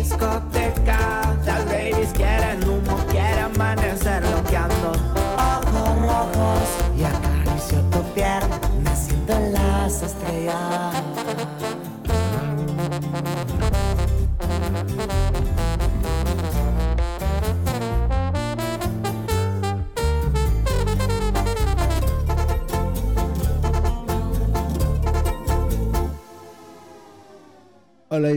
face got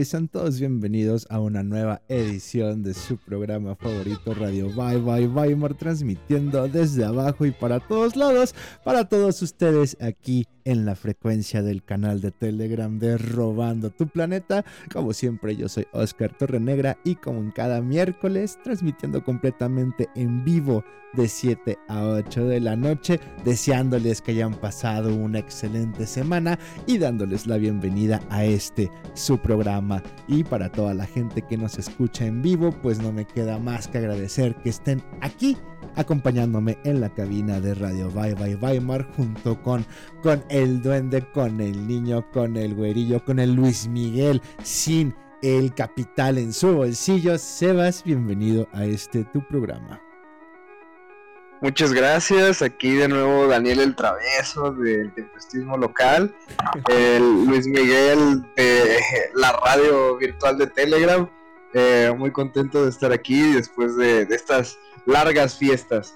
y sean todos bienvenidos a una nueva edición de su programa favorito Radio Bye Bye Weimar transmitiendo desde abajo y para todos lados, para todos ustedes aquí en la frecuencia del canal de Telegram de Robando tu Planeta. Como siempre yo soy Oscar Torrenegra y como en cada miércoles transmitiendo completamente en vivo de 7 a 8 de la noche, deseándoles que hayan pasado una excelente semana y dándoles la bienvenida a este su programa. Y para toda la gente que nos escucha en vivo, pues no me queda más que agradecer que estén aquí acompañándome en la cabina de Radio Bye Bye Weimar junto con, con el duende, con el niño, con el güerillo, con el Luis Miguel, sin el capital en su bolsillo. Sebas, bienvenido a este tu programa. Muchas gracias. Aquí de nuevo Daniel el Traveso del Tempestismo Local, el Luis Miguel de la radio virtual de Telegram. Eh, muy contento de estar aquí después de, de estas largas fiestas.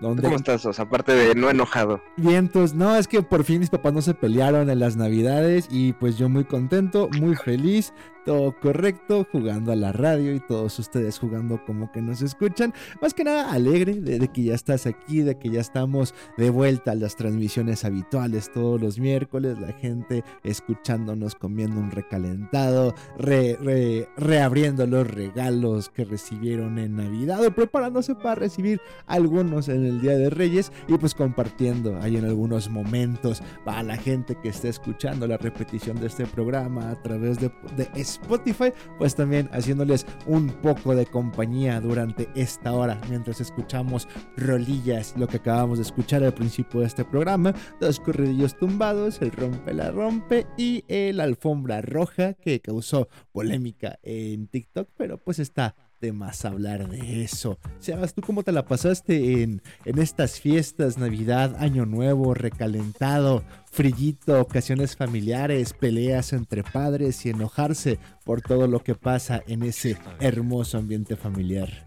¿Dónde? ¿Cómo estás, Os? Aparte de no enojado. Vientos, no, es que por fin mis papás no se pelearon en las navidades y pues yo muy contento, muy feliz, todo correcto, jugando a la radio y todos ustedes jugando como que nos escuchan. Más que nada alegre de, que ya estás aquí, de que ya estamos de vuelta a las transmisiones habituales todos los miércoles, la gente escuchándonos comiendo un recalentado, re- re- reabriendo los regalos que recibieron en Navidad o preparándose para recibir algunos en el Día de Reyes y pues compartiendo ahí en algunos momentos a la gente que esté escuchando la repetición de este programa a través de, de Spotify, pues también haciéndoles un poco de compañía durante esta hora mientras escuchamos rolillas, lo que acabamos de escuchar al principio de este programa, dos corridillos tumbados, el rompe la rompe y el alfombra roja que causó polémica en TikTok, pero pues está de más hablar de eso. Sebas, ¿tú cómo te la pasaste en, en estas fiestas, Navidad, Año Nuevo, recalentado, frillito, ocasiones familiares, peleas entre padres y enojarse por todo lo que pasa en ese hermoso ambiente familiar?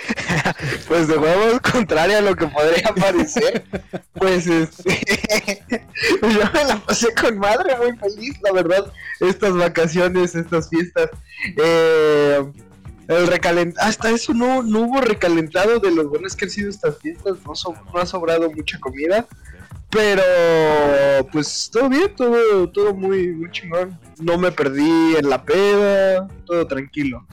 Pues de huevos, contrario a lo que podría parecer, pues este, yo me la pasé con madre, muy feliz, la verdad, estas vacaciones, estas fiestas. Eh, el recalent hasta eso no, no hubo recalentado de lo buenas que han sido estas fiestas, no, no ha sobrado mucha comida, pero pues todo bien, todo, todo muy, muy chingón. No me perdí en la peda, todo tranquilo.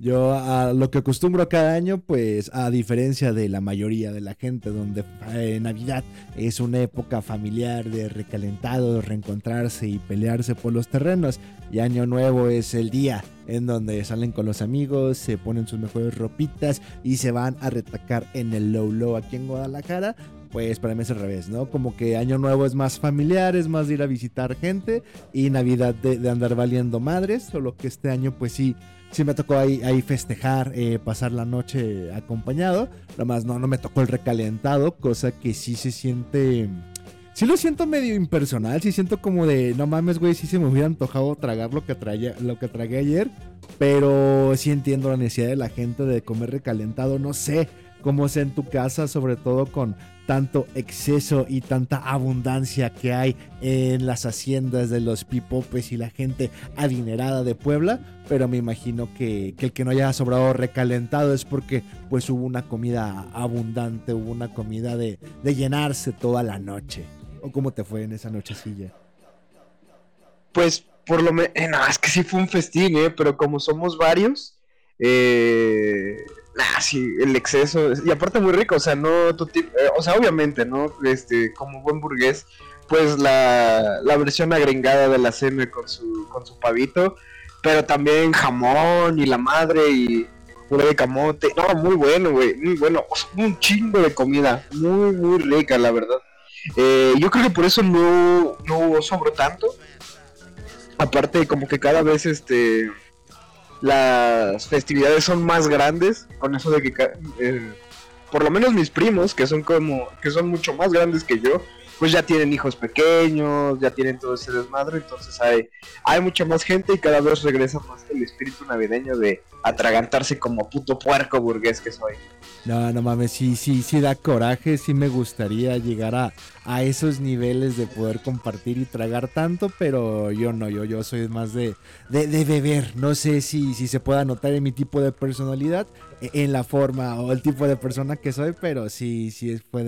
Yo a lo que acostumbro cada año, pues a diferencia de la mayoría de la gente, donde eh, Navidad es una época familiar de recalentado, reencontrarse y pelearse por los terrenos, y Año Nuevo es el día en donde salen con los amigos, se ponen sus mejores ropitas y se van a retacar en el Low Low aquí en Guadalajara. Pues para mí es al revés, ¿no? Como que Año Nuevo es más familiar, es más de ir a visitar gente y Navidad de, andar valiendo madres, solo que este año pues sí, sí me tocó ahí, ahí festejar, eh, pasar la noche acompañado. Nomás no, no me tocó el recalentado, cosa que sí se siente. Sí lo siento medio impersonal, sí siento como de, no mames, güey, sí se me hubiera antojado tragar lo que, traía, lo que tragué ayer, pero sí entiendo la necesidad de la gente de comer recalentado, no sé cómo sea en tu casa, sobre todo con tanto exceso y tanta abundancia que hay en las haciendas de los pipopes y la gente adinerada de Puebla, pero me imagino que, que el que no haya sobrado recalentado es porque pues hubo una comida abundante, hubo una comida de, llenarse toda la noche. ¿O cómo te fue en esa nochecilla? Pues por lo menos, no, es que sí fue un festín, ¿eh? Pero como somos varios, eh, nah, sí, el exceso, y aparte muy rico, o sea, no, tu eh, o sea, obviamente, ¿no? Este, como buen burgués, pues la, la versión agringada de la cena con su, con su pavito, pero también jamón y la madre y puré de camote. No, muy bueno, güey, muy bueno. Un chingo de comida, muy, muy rica, la verdad. Eh, yo creo que por eso no, no sobro tanto. Aparte, como que cada vez este las festividades son más grandes, con eso de que eh, por lo menos mis primos, que son como, que son mucho más grandes que yo, pues ya tienen hijos pequeños, ya tienen todo ese desmadre, entonces hay, hay mucha más gente y cada vez regresa más el espíritu navideño de atragantarse como puto puerco burgués que soy. No, no mames, sí, sí, sí da coraje, sí me gustaría llegar a, a esos niveles de poder compartir y tragar tanto, pero yo no, yo, yo soy más de, de, beber. No sé si, si se pueda notar en mi tipo de personalidad, e, en la forma o el tipo de persona que soy, pero sí, sí fue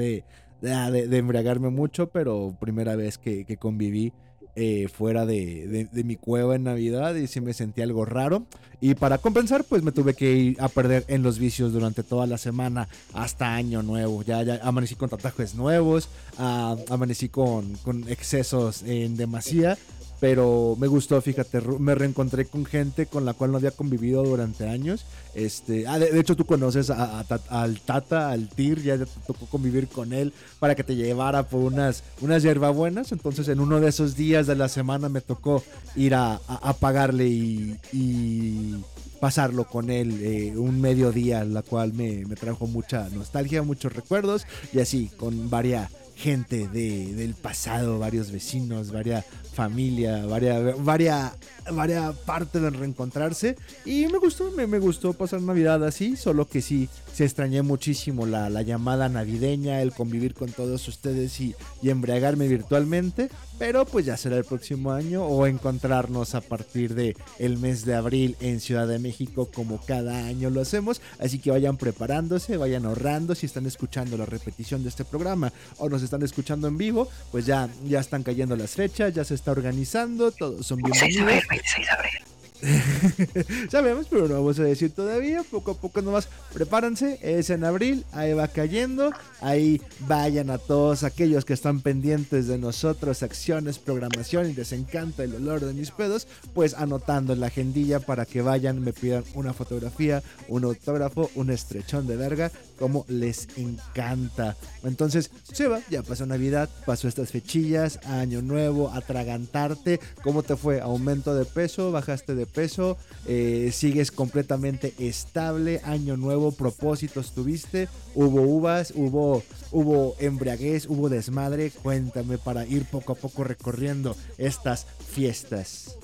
de, de, embriagarme mucho, pero primera vez que, que conviví eh, fuera de, mi cueva en Navidad y sí me sentí algo raro. Y para compensar, pues me tuve que ir a perder en los vicios durante toda la semana hasta Año Nuevo. Ya, ya amanecí con tatuajes nuevos, ah, amanecí con, con excesos en demasía pero me gustó, fíjate, me reencontré con gente con la cual no había convivido durante años. Este, ah, de, hecho tú conoces al Tata, al Tir, ya te tocó convivir con él para que te llevara por unas, unas hierbabuenas. Entonces en uno de esos días de la semana me tocó ir a, pagarle y, pasarlo con él eh, un mediodía, la cual me, me trajo mucha nostalgia, muchos recuerdos y así, con varias gente de, del pasado, varios vecinos, varias familia, varias, varias, varias partes de reencontrarse. Y me gustó, me, me, gustó pasar Navidad así, solo que sí, se extrañé muchísimo la, la llamada navideña, el convivir con todos ustedes y, y, embriagarme virtualmente. Pero pues ya será el próximo año o encontrarnos a partir de el mes de abril en Ciudad de México como cada año lo hacemos. Así que vayan preparándose, vayan ahorrando si están escuchando la repetición de este programa o nos están escuchando en vivo, pues ya, ya están cayendo las fechas, ya se está organizando, todos son bienvenidos. 26 de abril. Sabemos, pero no vamos a decir todavía. Poco a poco nomás prepárense. Es en abril, ahí va cayendo. Ahí vayan a todos aquellos que están pendientes de nosotros, acciones, programación y les encanta el olor de mis pedos. Pues anotando en la agendilla para que vayan, me pidan una fotografía, un autógrafo, un estrechón de verga, como les encanta. Entonces, se va, ya pasó Navidad, pasó estas fechillas, Año Nuevo, atragantarte. ¿Cómo te fue? ¿Aumento de peso? ¿Bajaste de peso, eh, sigues completamente estable, año nuevo, propósitos tuviste, hubo uvas, hubo, hubo embriaguez, hubo desmadre, cuéntame para ir poco a poco recorriendo estas fiestas.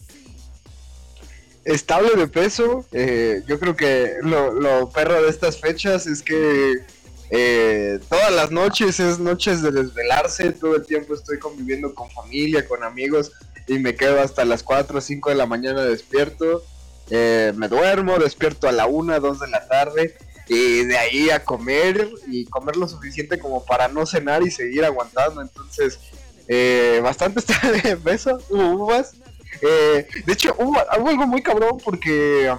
Estable de peso, eh, yo creo que lo, perro de estas fechas es que eh, todas las noches es noches de desvelarse, todo el tiempo estoy conviviendo con familia, con amigos, y me quedo hasta las 4 o 5 de la mañana despierto. Eh, me duermo, despierto a la 1, 2 de la tarde y de ahí a comer y comer lo suficiente como para no cenar y seguir aguantando. Entonces, eh, bastante está de peso, hubo uvas. Eh, de hecho, hubo, algo muy cabrón porque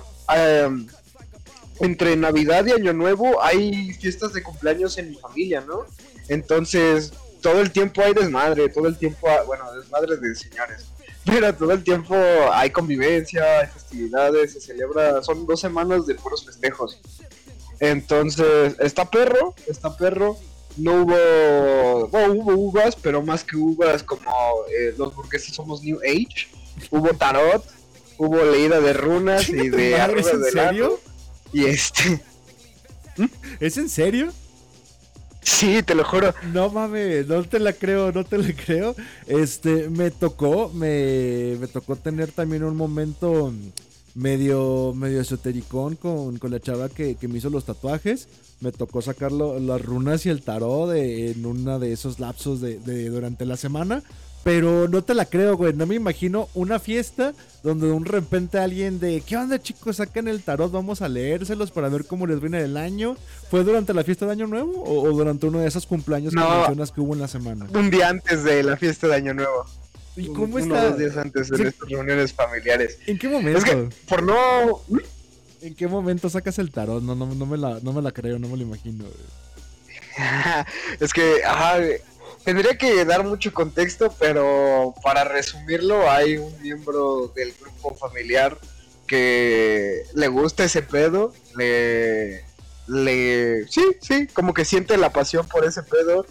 entre Navidad y Año Nuevo hay fiestas de cumpleaños en mi familia, ¿no? Entonces, todo el tiempo hay desmadre, todo el tiempo, bueno, desmadre de señores pero todo el tiempo hay convivencia, hay festividades, se celebra, son dos semanas de puros festejos. Entonces, está perro, está perro. No hubo, bueno, hubo uvas, pero más que uvas como eh, los burgueses somos New Age. Hubo tarot, hubo leída de runas y de árboles de serio? Y este... ¿Es en serio? Sí, te lo juro. No mames, no te la creo, no te la creo. Este, me tocó, me, me tocó tener también un momento medio, medio esotericón con, con la chava que, que, me hizo los tatuajes. Me tocó sacar las runas y el tarot de, en una de esos lapsos de, de, durante la semana. Pero no te la creo, güey. No me imagino una fiesta donde de un repente alguien de, ¿qué onda chicos? Sacan el tarot, vamos a leérselos para ver cómo les viene el año. ¿Fue durante la fiesta de Año Nuevo o, durante uno de esos cumpleaños que mencionas que hubo en la semana? Un día antes de la fiesta de Año Nuevo. ¿Y cómo está? Unos días antes de estas reuniones familiares. ¿En qué momento? Es que, por no... ¿En qué momento sacas el tarot? No, no, no, me, la, no me la creo, no me lo imagino. es que, ajá, Tendría que dar mucho contexto, pero para resumirlo, hay un miembro del grupo familiar que le gusta ese pedo, le, le, sí, sí, como que siente la pasión por ese pedo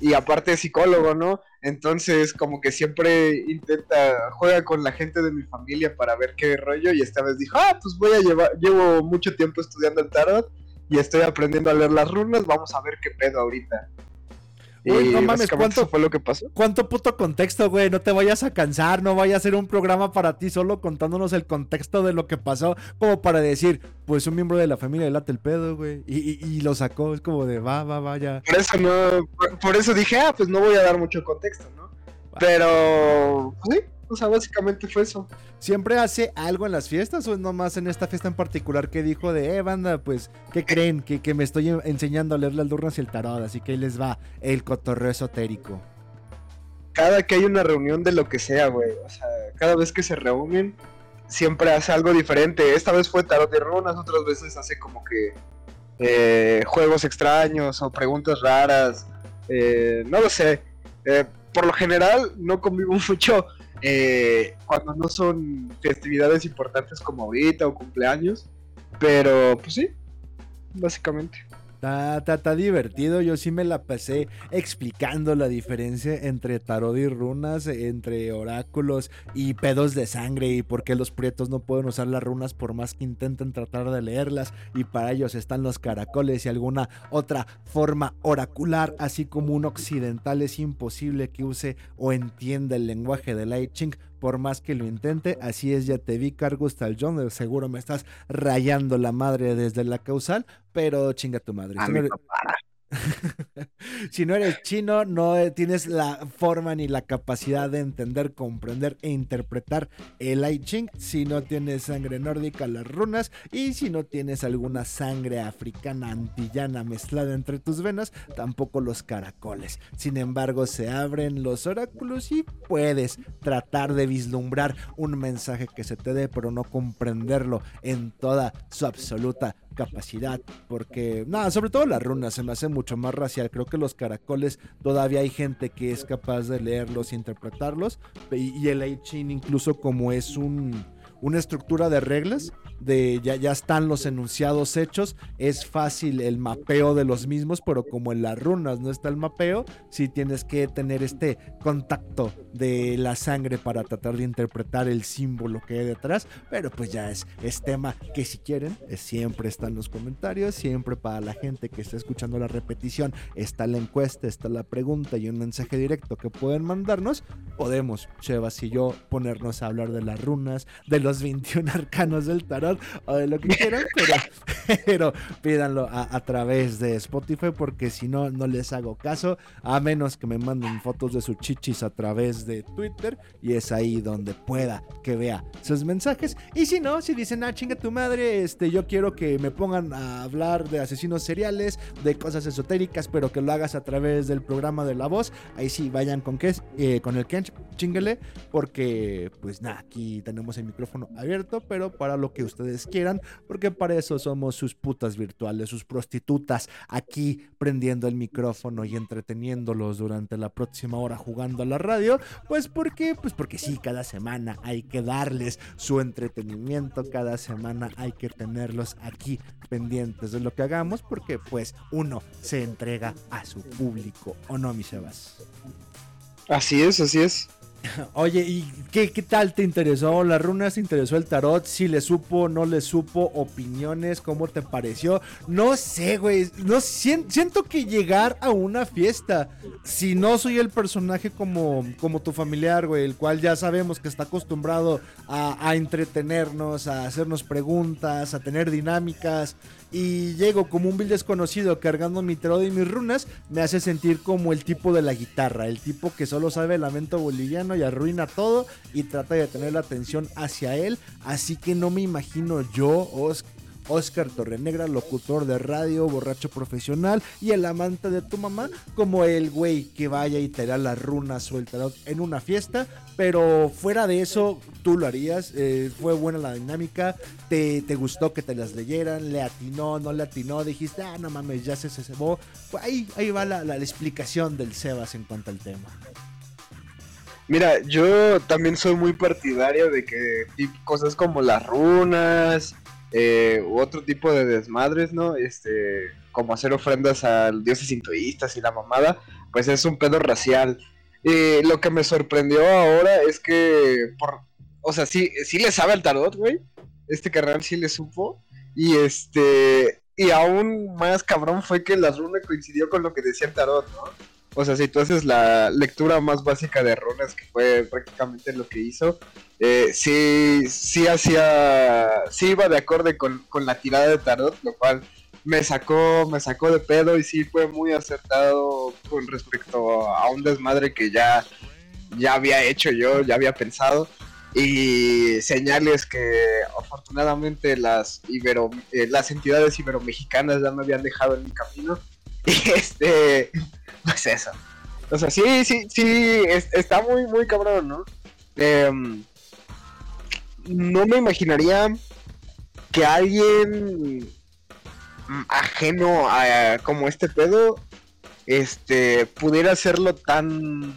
y aparte es psicólogo, ¿no? Entonces como que siempre intenta, juega con la gente de mi familia para ver qué rollo y esta vez dijo, ah, pues voy a llevar, llevo mucho tiempo estudiando el tarot y estoy aprendiendo a leer las runas, vamos a ver qué pedo ahorita. Uy, no mames, ¿cuánto- fue lo que pasó? ¿Cuánto puto contexto, güey? No te vayas a cansar, no vaya a ser un programa para ti solo contándonos el contexto de lo que pasó, como para decir, pues un miembro de la familia le late el pedo, güey. Y, y- y lo sacó, es como de, va, va, vaya. Por eso no, por, por eso dije, ah, pues no voy a dar mucho contexto, ¿no? Pero, pues sí, o sea, básicamente fue eso. ¿Siempre hace algo en las fiestas o es nomás en esta fiesta en particular que dijo de, eh, banda, pues, ¿qué creen? Que, que me estoy en- enseñando a leer las durnas y el tarot, así que ahí les va el cotorreo esotérico. Cada que hay una reunión de lo que sea, güey, o sea, cada vez que se reúnen, siempre hace algo diferente. Esta vez fue tarot de runas, otras veces hace como que eh, juegos extraños o preguntas raras, eh, no lo sé. Eh, por lo general no convivo mucho eh, cuando no son festividades importantes como ahorita o cumpleaños, pero pues sí, básicamente. Está, está, está divertido, yo sí me la pasé explicando la diferencia entre tarot y runas, entre oráculos y pedos de sangre y por qué los prietos no pueden usar las runas por más que intenten tratar de leerlas. Y para ellos están los caracoles y alguna otra forma oracular, así como un occidental. Es imposible que use o entienda el lenguaje del I Ching por más que lo intente, así es, ya te vi, Cargus John, seguro me estás rayando la madre desde la causal, pero chinga tu madre. A Si no eres chino, no eh, tienes la forma ni la capacidad de entender, comprender e interpretar el I Ching. Si no tienes sangre nórdica, las runas. Y si no tienes alguna sangre africana antillana mezclada entre tus venas, tampoco los caracoles. Sin embargo, se abren los oráculos y puedes tratar de vislumbrar un mensaje que se te dé, pero no comprenderlo en toda su absoluta capacidad, porque nada, sobre todo las runas se me hace mucho más racial. Creo que los caracoles todavía hay gente que es capaz de leerlos e interpretarlos, y, y el I Ching incluso como es un una estructura de reglas, de ya, ya están los enunciados hechos, es fácil el mapeo de los mismos, pero como en las runas no está el mapeo, sí tienes que tener este contacto de la sangre para tratar de interpretar el símbolo que hay detrás, pero pues ya es, es tema que si quieren, eh, siempre está en los comentarios, siempre para la gente que está escuchando la repetición, está la encuesta, está la pregunta y un mensaje directo que pueden mandarnos, podemos, Chevas y yo, ponernos a hablar de las runas, de los 21 arcanos del tarot o de lo que quieran, pero, pero pídanlo a, través de Spotify porque si no, no les hago caso, a menos que me manden fotos de sus chichis a través de Twitter y es ahí donde pueda que vea sus mensajes. Y si no, si dicen, ah, chinga tu madre, este, yo quiero que me pongan a hablar de asesinos seriales, de cosas esotéricas, pero que lo hagas a través del programa de la voz, ahí sí vayan con, que, eh, con el Kench, chinguele, porque pues nada, aquí tenemos el micrófono abierto, pero para lo que ustedes quieran, porque para eso somos sus putas virtuales, sus prostitutas, aquí prendiendo el micrófono y entreteniéndolos durante la próxima hora jugando a la radio, pues porque, pues porque sí, cada semana hay que darles su entretenimiento, cada semana hay que tenerlos aquí pendientes de lo que hagamos, porque pues uno se entrega a su público, ¿o no, mi Sebas? Así es, así es. Oye, ¿y qué, qué tal te interesó las runas? ¿Te interesó el tarot? ¿Si le supo, no le supo? ¿Opiniones? ¿Cómo te pareció? No sé, güey. No, sien- siento que llegar a una fiesta, si no soy el personaje como, como tu familiar, güey, el cual ya sabemos que está acostumbrado a entretenernos, a hacernos preguntas, a tener dinámicas, y llego como un vil desconocido cargando mi tarot y mis runas, me hace sentir como el tipo de la guitarra, el tipo que solo sabe el lamento boliviano y arruina todo y trata de tener la atención hacia él, así que no me imagino yo, Os- Oscar Torrenegra, locutor de radio, borracho profesional y el amante de tu mamá, como el güey que vaya y te da o el tarot en una fiesta, pero fuera de eso, tú lo harías, eh, fue buena la dinámica, te, te gustó que te las leyeran, le atinó, no le atinó, dijiste, ah, no mames, ya se se cebó. Ahí, ahí va la, la- la explicación del Sebas en cuanto al tema. Mira, yo también soy muy partidario de que cosas como las runas eh, u otro tipo de desmadres, ¿no? Este, como hacer ofrendas a dioses sintoístas y la mamada, pues es un pedo racial. Y lo que me sorprendió ahora es que, por, o sea, sí, sí le sabe al tarot, güey. Este carnal sí le supo. Y este, y aún más cabrón fue que la runa coincidió con lo que decía el tarot, ¿no? O sea, si tú haces la lectura más básica de runas, que fue prácticamente lo que hizo, eh, sí, sí hacía, sí iba de acorde con, con la tirada de tarot, lo cual me sacó, me sacó de pedo y sí fue muy acertado con respecto a un desmadre que ya, ya había hecho yo, ya había pensado. Y señales que afortunadamente las ibero, eh, las entidades iberomexicanas ya me habían dejado en mi camino. Y este, pues eso. O sea, sí, sí, sí, es- está muy, muy cabrón, ¿no? Em, no me imaginaría que alguien ajeno a como este pedo este pudiera hacerlo tan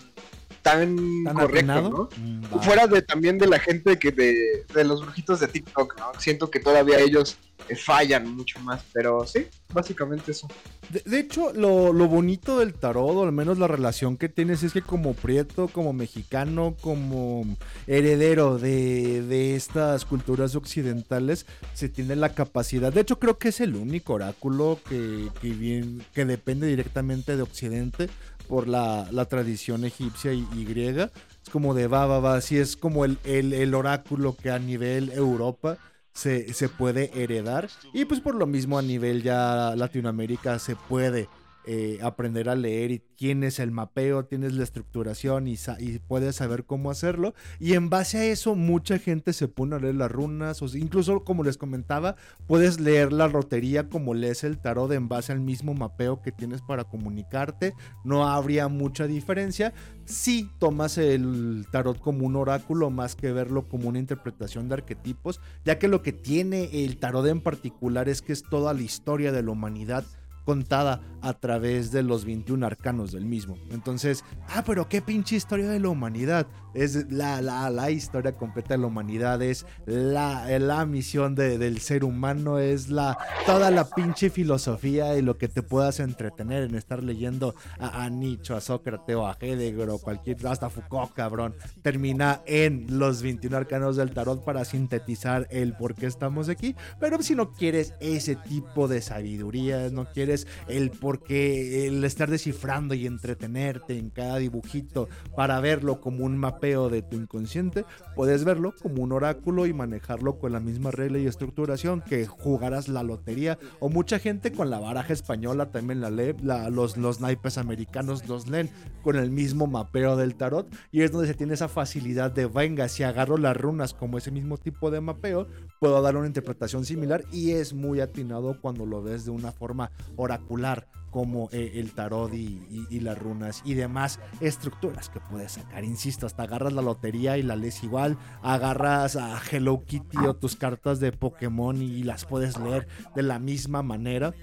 tan, ¿Tan correcto, atinado? ¿no? Mm. Fuera de también de la gente que de, de los brujitos de TikTok, ¿no? Siento que todavía ellos eh, fallan mucho más, pero sí, básicamente eso. De, de hecho, lo, lo bonito del tarot, o al menos la relación que tienes, es que como prieto, como mexicano, como heredero de, de estas culturas occidentales, se tiene la capacidad. De hecho, creo que es el único oráculo que, que, bien- que depende directamente de Occidente por la, tradición egipcia y, griega. Es como de va, va. Así es como el oráculo que a nivel Europa se, se puede heredar. Y pues por lo mismo a nivel ya Latinoamérica se puede eh, aprender a leer y tienes el mapeo, tienes la estructuración y, y puedes saber cómo hacerlo. Y en base a eso mucha gente se pone a leer las runas, o incluso como les comentaba, puedes leer la rotería como lees el tarot en base al mismo mapeo que tienes para comunicarte. No habría mucha diferencia si tomas el tarot como un oráculo más que verlo como una interpretación de arquetipos, ya que lo que tiene el tarot en particular es que es toda la historia de la humanidad contada a través de los 21 arcanos del mismo. Entonces, ah, pero qué pinche historia de la humanidad. Es la, la, la historia completa de la humanidad, es la, la misión de- del ser humano, es la toda la pinche filosofía y lo que te puedas entretener en estar leyendo a, a Nietzsche, a Sócrates o a Heidegger o cualquier, hasta Foucault, cabrón. Termina en los 21 arcanos del tarot para sintetizar el por qué estamos aquí. Pero si no quieres ese tipo de sabiduría, no quieres el por qué, el estar descifrando y entretenerte en cada dibujito para verlo como un mapeo de tu inconsciente, puedes verlo como un oráculo y manejarlo con la misma regla y estructuración que jugarás la lotería o mucha gente con la baraja española también la lee, los, los naipes americanos los leen con el mismo mapeo del tarot y es donde se tiene esa facilidad de venga, si agarro las runas como ese mismo tipo de mapeo, puedo dar una interpretación similar y es muy atinado cuando lo ves de una forma oracular como eh, el tarot y, las runas y demás estructuras que puedes sacar. Insisto, hasta agarras la lotería y la lees igual, agarras a Hello Kitty o tus cartas de Pokémon y las puedes leer de la misma manera.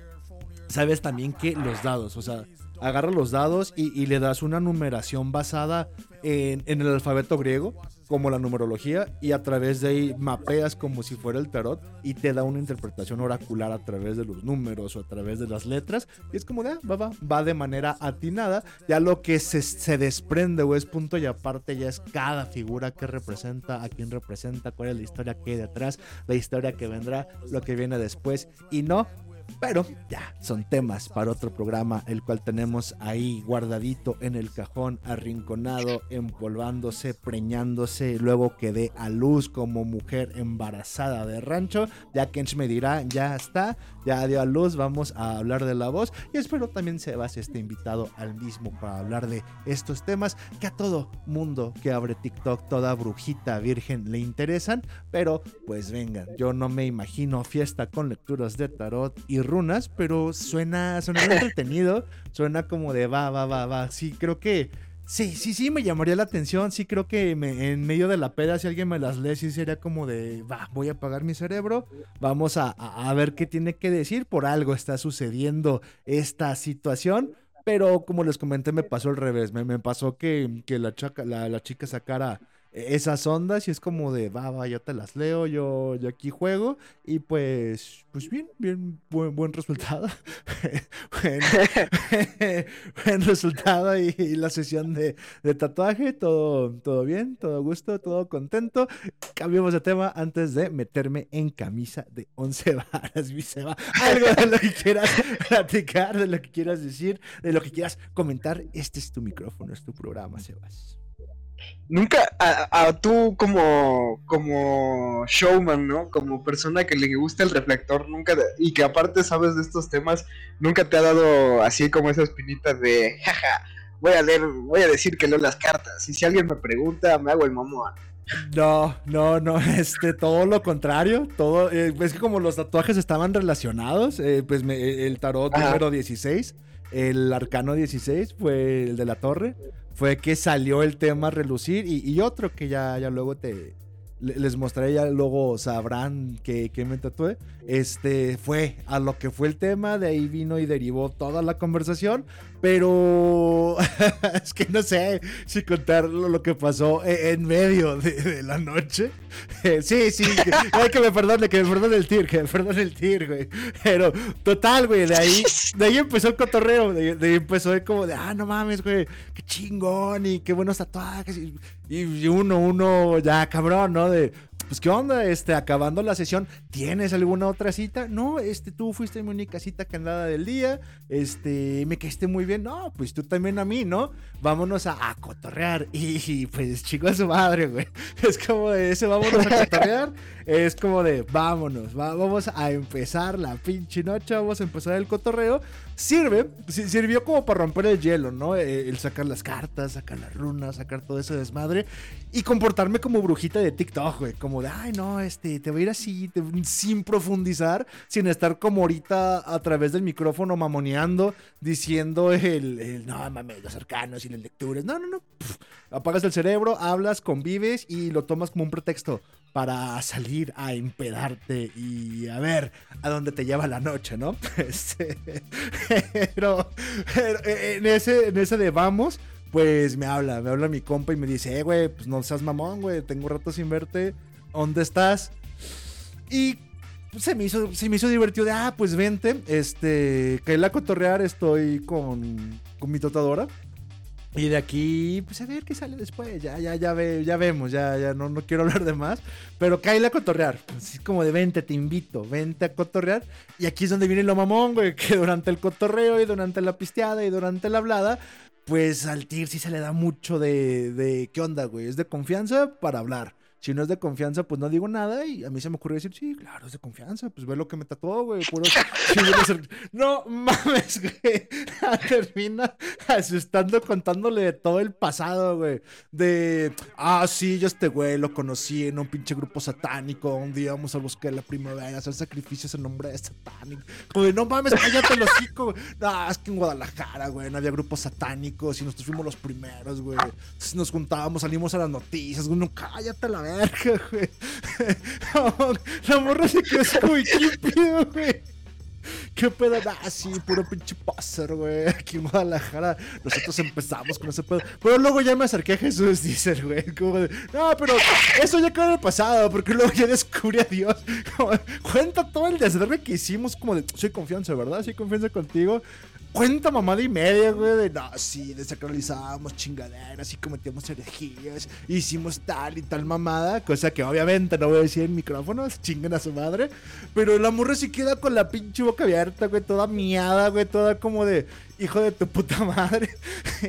Sabes también que los dados, o sea, agarras los dados y, le das una numeración basada en el alfabeto griego, como la numerología, y a través de ahí mapeas como si fuera el tarot y te da una interpretación oracular a través de los números o a través de las letras. Y es como de, ah, va, va, va de manera atinada. Ya lo que se, se desprende o es punto y aparte ya es cada figura que representa, a quién representa, cuál es la historia que hay detrás, la historia que vendrá, lo que viene después y no. Pero ya, son temas para otro programa, el cual tenemos ahí guardadito en el cajón, arrinconado, empolvándose, preñándose, luego que dé a luz como mujer embarazada de rancho. Ya Kench me dirá, ya está, ya dio a luz, vamos a hablar de la voz. Y espero también Sebas esté invitado al mismo para hablar de estos temas que a todo mundo que abre TikTok, toda brujita virgen le interesan. Pero pues venga, yo no me imagino fiesta con lecturas de tarot y runas, pero suena, suena entretenido, suena como de va, va, va, va. Sí, creo que sí, sí, sí, me llamaría la atención. Sí, creo que me- en medio de la peda, si alguien me las lee, sí sería como de va, voy a apagar mi cerebro, vamos a, a- a ver qué tiene que decir. Por algo está sucediendo esta situación. Pero como les comenté, me pasó al revés. Me, me pasó que, que la, chaca- la, la chica sacara esas ondas y es como de, va, va, yo te las leo, yo, yo aquí juego. Y pues, pues bien, bien, buen, buen resultado. buen, buen resultado y, la sesión de, de tatuaje, todo, todo bien, todo gusto, todo contento. Cambiemos de tema antes de meterme en camisa de 11 varas, mi Seba. Algo de lo que quieras platicar, de lo que quieras decir, de lo que quieras comentar. Este es tu micrófono, es tu programa, Sebas. Nunca, a, a tú como, como showman, ¿no? Como persona que le gusta el reflector, nunca, y que aparte sabes de estos temas, nunca te ha dado así como esa espinita de, jaja, voy a leer, voy a decir que leo las cartas, y si alguien me pregunta, me hago el mamón. No, no, no, este, todo lo contrario, todo, eh, es que como los tatuajes estaban relacionados, eh, pues me- el tarot Ajá. número 16, el arcano 16 fue el de la torre, fue que salió el tema a relucir y, y otro que ya, ya luego te, le- les mostraré, ya luego sabrán que, que me tatué, este, fue a lo que fue el tema, de ahí vino y derivó toda la conversación, pero es que no sé si contar lo, que pasó e- en medio de, de la noche. Eh, sí, sí, que, ay, que me perdone, que me perdone el tir, que me perdone el tir, güey. Pero total, güey, de ahí, de ahí empezó el cotorreo, de, de ahí empezó de como de, ah, no mames, güey, qué chingón y qué buenos tatuajes. Y, y uno, uno, ya cabrón, ¿no? De, pues, ¿qué onda? Este, acabando la sesión, ¿tienes alguna otra cita? No, este, tú fuiste mi única cita candada del día, este, me caíste muy bien. No, pues tú también a mí, ¿no? Vámonos a, cotorrear. Y, pues, chico a su madre, güey. Es como de ese, vámonos a cotorrear. Es como de, vámonos, va- vamos a empezar la pinche noche, vamos a empezar el cotorreo. Sirve, si- sirvió como para romper el hielo, ¿no? Eh, El sacar las cartas, sacar las runas, sacar todo ese desmadre y comportarme como brujita de TikTok, güey. Como de, ay, no, este, te voy a ir así, te- sin profundizar, sin estar como ahorita a través del micrófono mamoneando, diciendo el, el, no mames, los arcanos y las lecturas. No, no, no. Pff, apagas el cerebro, hablas, convives y lo tomas como un pretexto para salir a empedarte y a ver a dónde te lleva la noche, ¿no? Este, pero, pero en, ese, en ese de vamos, pues me habla, me habla mi compa y me dice, eh, güey, pues no seas mamón, güey, tengo rato sin verte, ¿dónde estás? Y pues, se me hizo, se me hizo divertido de, ah, pues vente, este, que a cotorrear, estoy con, con mi tratadora. Y de aquí, pues a ver qué sale después. Ya, ya, ya, ve, ya vemos, ya, ya no, no quiero hablar de más. Pero cállate a cotorrear. Así como de vente, te invito, vente a cotorrear. Y aquí es donde viene lo mamón, güey. Que durante el cotorreo y durante la pisteada y durante la hablada, pues al tir sí se le da mucho de, de ¿qué onda, güey? Es de confianza para hablar. Si no es de confianza, pues no digo nada. Y a mí se me ocurrió decir, sí, claro, es de confianza. Pues ve lo que me tatuó, güey. Puro- a No mames, güey. Termina asustando contándole de todo el pasado, güey. De, ah, sí, yo este güey lo conocí en un pinche grupo satánico. Un día vamos bosque de la primavera a hacer sacrificios en nombre de satánico. Como de, no mames, cállate el hocico, güey. No, es que en Guadalajara, güey, no había grupos satánicos y nosotros fuimos los primeros, güey. Entonces Nos juntábamos, salimos a las noticias, güey. No, cállate la verga, güey. la morra se quedó así como, ¿qué güey? ¿Qué pedo? Ah, puro pinche passer, güey. Aquí en Guadalajara nosotros empezamos con ese pedo. Pero luego ya me acerqué a Jesús, dice güey. Como de, no, pero eso ya quedó en el pasado, porque luego ya descubrí a Dios. Como, cuenta todo el desastre que hicimos, como de, soy confianza, ¿verdad? Soy confianza contigo. Cuenta mamada y media, güey, de no, sí, desacralizábamos chingaderas y cometíamos herejías, hicimos tal y tal mamada, cosa que obviamente no voy a decir en micrófonos, chinguen a su madre, pero la morra sí queda con la pinche boca abierta, güey, toda miada, güey, toda como de hijo de tu puta madre.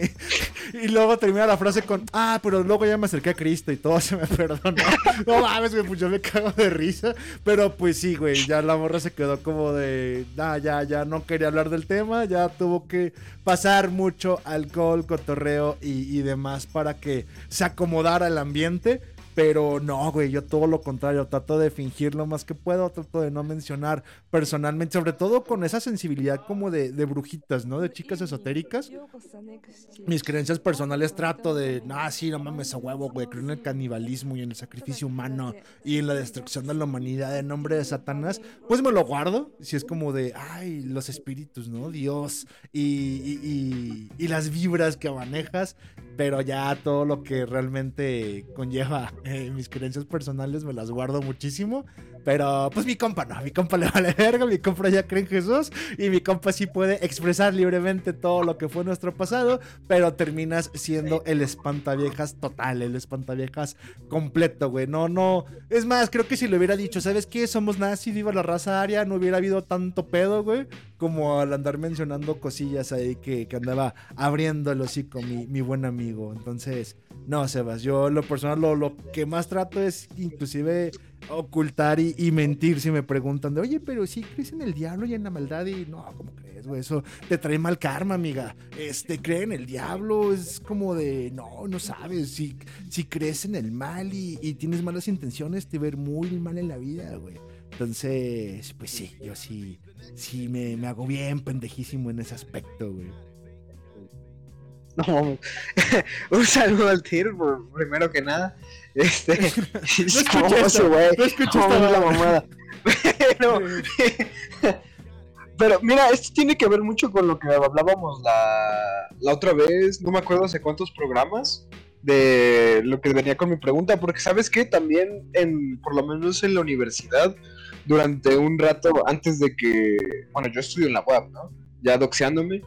y luego termina la frase con, ah, pero luego ya me acerqué a Cristo y todo se me perdonó. no mames, pues yo me cago de risa, pero pues sí, güey, ya la morra se quedó como de, nah, ya, ya no quería hablar del tema, ya tuvo que pasar mucho alcohol, cotorreo y demás para que se acomodara el ambiente. Pero no, güey, yo todo lo contrario, trato de fingir lo más que puedo, trato de no mencionar personalmente, sobre todo con esa sensibilidad como de, brujitas, ¿no? De chicas esotéricas. Mis creencias personales trato de, no, sí, no mames a huevo, güey, creo en el canibalismo y en el sacrificio humano y en la destrucción de la humanidad en nombre de Satanás, pues me lo guardo, si es como de, ay, los espíritus, ¿no? Dios y las vibras que manejas, pero ya todo lo que realmente conlleva eh, mis creencias personales me las guardo muchísimo. Pero pues mi compa no, mi compa le vale verga, mi compa ya cree en Jesús y mi compa sí puede expresar libremente todo lo que fue nuestro pasado, pero terminas siendo el espantaviejas total, el espantaviejas completo, güey. No, no. Es más, creo que si le hubiera dicho, ¿sabes qué? Somos nazis, viva la raza aria, no hubiera habido tanto pedo, güey, como al andar mencionando cosillas ahí que, que andaba abriendo el hocico mi, mi buen amigo. Entonces, no, Sebas, yo lo personal lo, lo que más trato es inclusive ocultar y, mentir si me preguntan de, oye, pero si crees en el diablo y en la maldad y no, ¿cómo crees, güey? Eso te trae mal karma, amiga. Este, cree en el diablo, es como de, no, no sabes, si, si crees en el mal y, y tienes malas intenciones, te ver muy mal en la vida, güey. Entonces, pues sí, yo sí, sí me, me hago bien pendejísimo en ese aspecto, güey. No, un saludo al Tir, por, primero que nada. Este, No es escuché güey, no escuché la mamada. mamada. Pero, pero mira, esto tiene que ver mucho con lo que hablábamos la, la otra vez, no me acuerdo hace cuántos programas, de lo que venía con mi pregunta, porque sabes que también, en, por lo menos en la universidad, durante un rato antes de que, bueno, yo estudio en la web, ¿no? Ya doxeándome,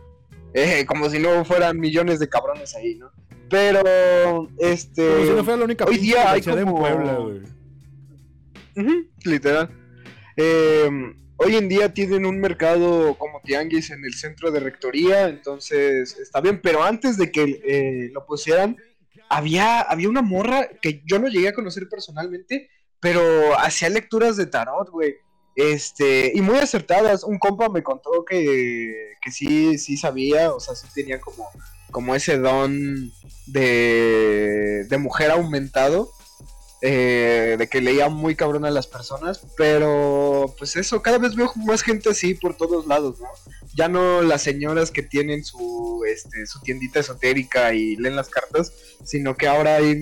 eh, como si no fueran millones de cabrones ahí, ¿no? Pero, este... Como si no fuera la única hoy día hay en como- Puebla, güey. Literal. Eh, hoy en día tienen un mercado como tianguis en el centro de rectoría, entonces está bien, pero antes de que eh, lo pusieran, había, había una morra que yo no llegué a conocer personalmente, pero hacía lecturas de tarot, güey. Este, y muy acertadas. Un compa me contó que, que sí, sí sabía, o sea, sí tenía como, como ese don de, de mujer aumentado eh, de que leía muy cabrón a las personas, pero pues eso, cada vez veo más gente así por todos lados, ¿no? Ya no las señoras que tienen su, este, su tiendita esotérica y leen las cartas, sino que ahora hay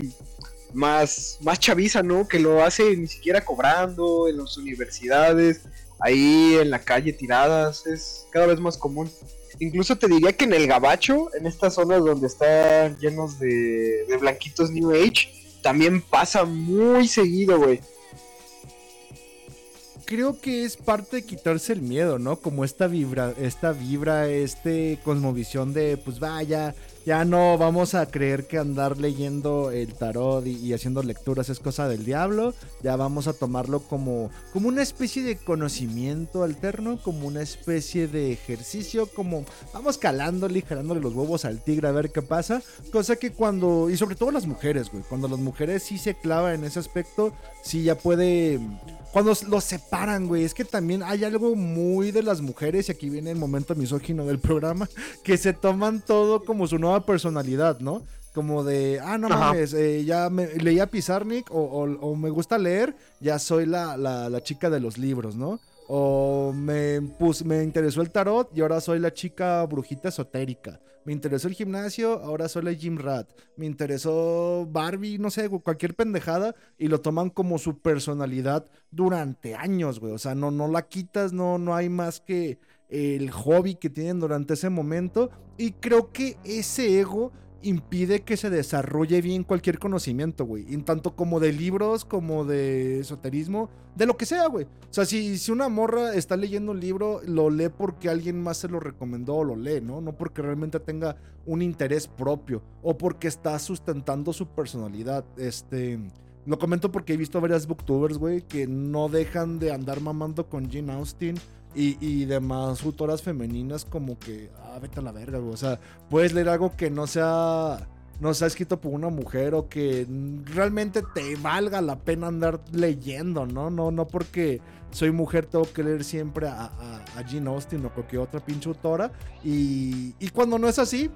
más, más chaviza, ¿no? Que lo hace ni siquiera cobrando en las universidades, ahí en la calle tiradas, es cada vez más común. Incluso te diría que en el Gabacho, en estas zonas donde están llenos de, de blanquitos New Age, también pasa muy seguido, güey. creo que es parte de quitarse el miedo, ¿no? Como esta vibra, esta vibra, este cosmovisión de, pues vaya, ya no vamos a creer que andar leyendo el tarot y, haciendo lecturas es cosa del diablo, ya vamos a tomarlo como, como una especie de conocimiento alterno, como una especie de ejercicio, como vamos calándole y jalándole los huevos al tigre a ver qué pasa, cosa que cuando, y sobre todo las mujeres, güey, cuando las mujeres sí se clavan en ese aspecto, sí ya puede cuando los separan, güey, es que también hay algo muy de las mujeres, y aquí viene el momento misógino del programa, que se toman todo como su nueva personalidad, ¿no? Como de, ah, no Ajá. mames, eh, ya me, leí a Pizarnik o, o- o me gusta leer, ya soy la, la- la chica de los libros, ¿no? O me, pus- me interesó el tarot y ahora soy la chica brujita esotérica. Me interesó el gimnasio, ahora soy la gym rat. Me interesó Barbie, no sé, cualquier pendejada y lo toman como su personalidad durante años, güey. O sea, no, no la quitas, no, no hay más que el hobby que tienen durante ese momento. Y creo que ese ego impide que se desarrolle bien cualquier conocimiento, güey. Y tanto como de libros, como de esoterismo, de lo que sea, güey. O sea, si, si una morra está leyendo un libro, lo lee porque alguien más se lo recomendó o lo lee, ¿no? No porque realmente tenga un interés propio o porque está sustentando su personalidad. Este. Lo comento porque he visto varias booktubers, güey, que no dejan de andar mamando con Jane Austen y, y demás autoras femeninas como que, ah, vete a la verga, güey. O sea, puedes leer algo que no sea, no sea escrito por una mujer o que realmente te valga la pena andar leyendo, ¿no? No, no porque soy mujer tengo que leer siempre a, a, a Jane Austen o cualquier otra pinche autora. Y, y cuando no es así,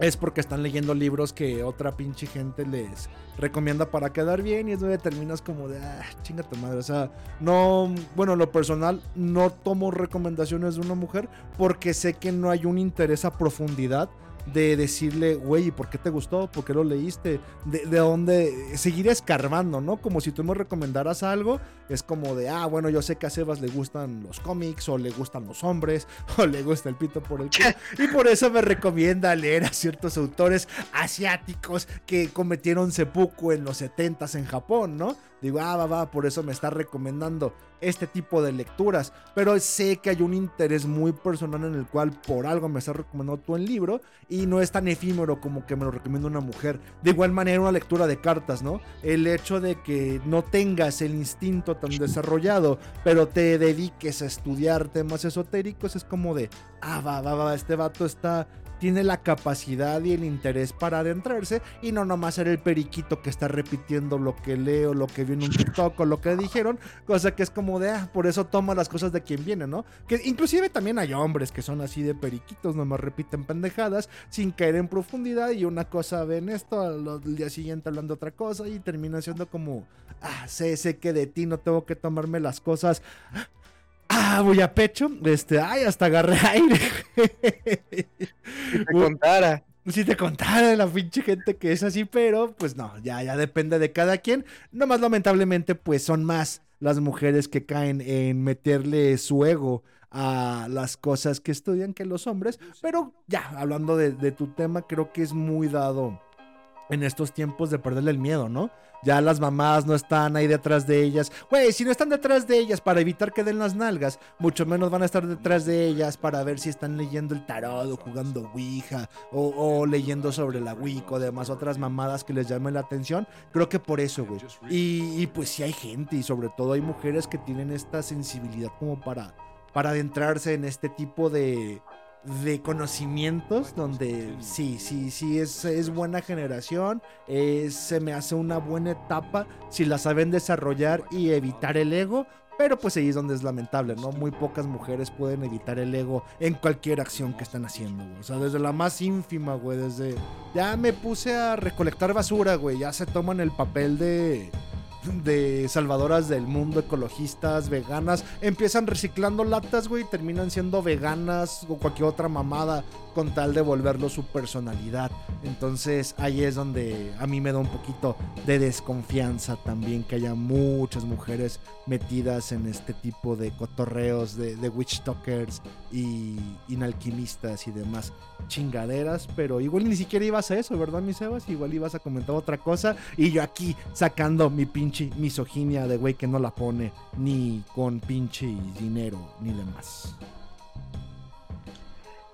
es porque están leyendo libros que otra pinche gente les recomienda para quedar bien y es donde terminas como de, ah, chinga tu madre. O sea, no, bueno, lo personal, no tomo recomendaciones de una mujer porque sé que no hay un interés a profundidad de decirle, güey, ¿y por qué te gustó? ¿Por qué lo leíste? De, de dónde seguir escarbando, ¿no? Como si tú me recomendaras algo, es como de, ah, bueno, yo sé que a Sebas le gustan los cómics, o le gustan los hombres, o le gusta el pito por el culo, y por eso me recomienda leer a ciertos autores asiáticos que cometieron seppuku en los 70s en Japón, ¿no? Digo, ah, va, va, por eso me está recomendando este tipo de lecturas. Pero sé que hay un interés muy personal en el cual por algo me está recomendando tú el libro y no es tan efímero como que me lo recomienda una mujer. De igual manera, una lectura de cartas, ¿no? El hecho de que no tengas el instinto tan desarrollado, pero te dediques a estudiar temas esotéricos, es como de, ah, va, va, va, este vato está tiene la capacidad y el interés para adentrarse y no nomás ser el periquito que está repitiendo lo que leo, lo que vio en un TikTok o lo que dijeron, cosa que es como de, ah, por eso toma las cosas de quien viene, ¿no? Que inclusive también hay hombres que son así de periquitos, nomás repiten pendejadas sin caer en profundidad y una cosa ven esto, al día siguiente hablan de otra cosa y termina siendo como, ah, sé, sé que de ti no tengo que tomarme las cosas Ah, voy a pecho. Este, ay, hasta agarré aire. Si te contara. Si te contara de la pinche gente que es así, pero pues no, ya, ya depende de cada quien. Nomás lamentablemente, pues son más las mujeres que caen en meterle su ego a las cosas que estudian que los hombres. Pero ya, hablando de, de tu tema, creo que es muy dado en estos tiempos de perderle el miedo, ¿no? Ya las mamás no están ahí detrás de ellas. Güey, si no están detrás de ellas para evitar que den las nalgas, mucho menos van a estar detrás de ellas para ver si están leyendo el tarot o jugando Ouija o, o leyendo sobre la Wicca o demás otras mamadas que les llamen la atención. Creo que por eso, güey. Y, y pues sí hay gente y sobre todo hay mujeres que tienen esta sensibilidad como para, para adentrarse en este tipo de, de conocimientos donde sí, sí, sí, es, es buena generación, es- se me hace una buena etapa si la saben desarrollar y evitar el ego, pero pues ahí es donde es lamentable, ¿no? Muy pocas mujeres pueden evitar el ego en cualquier acción que están haciendo, güey. O sea, desde la más ínfima, güey, desde... Ya me puse a recolectar basura, güey, ya se toman el papel de de salvadoras del mundo, ecologistas, veganas, empiezan reciclando latas, güey, y terminan siendo veganas o cualquier otra mamada con tal de volverlo su personalidad. Entonces ahí es donde a mí me da un poquito de desconfianza también que haya muchas mujeres metidas en este tipo de cotorreos de, witch talkers y inalquimistas y demás chingaderas, pero igual ni siquiera ibas a eso, ¿verdad, mi Sebas? Igual ibas a comentar otra cosa y yo aquí sacando mi pinche misoginia de güey que no la pone ni con pinche dinero ni demás.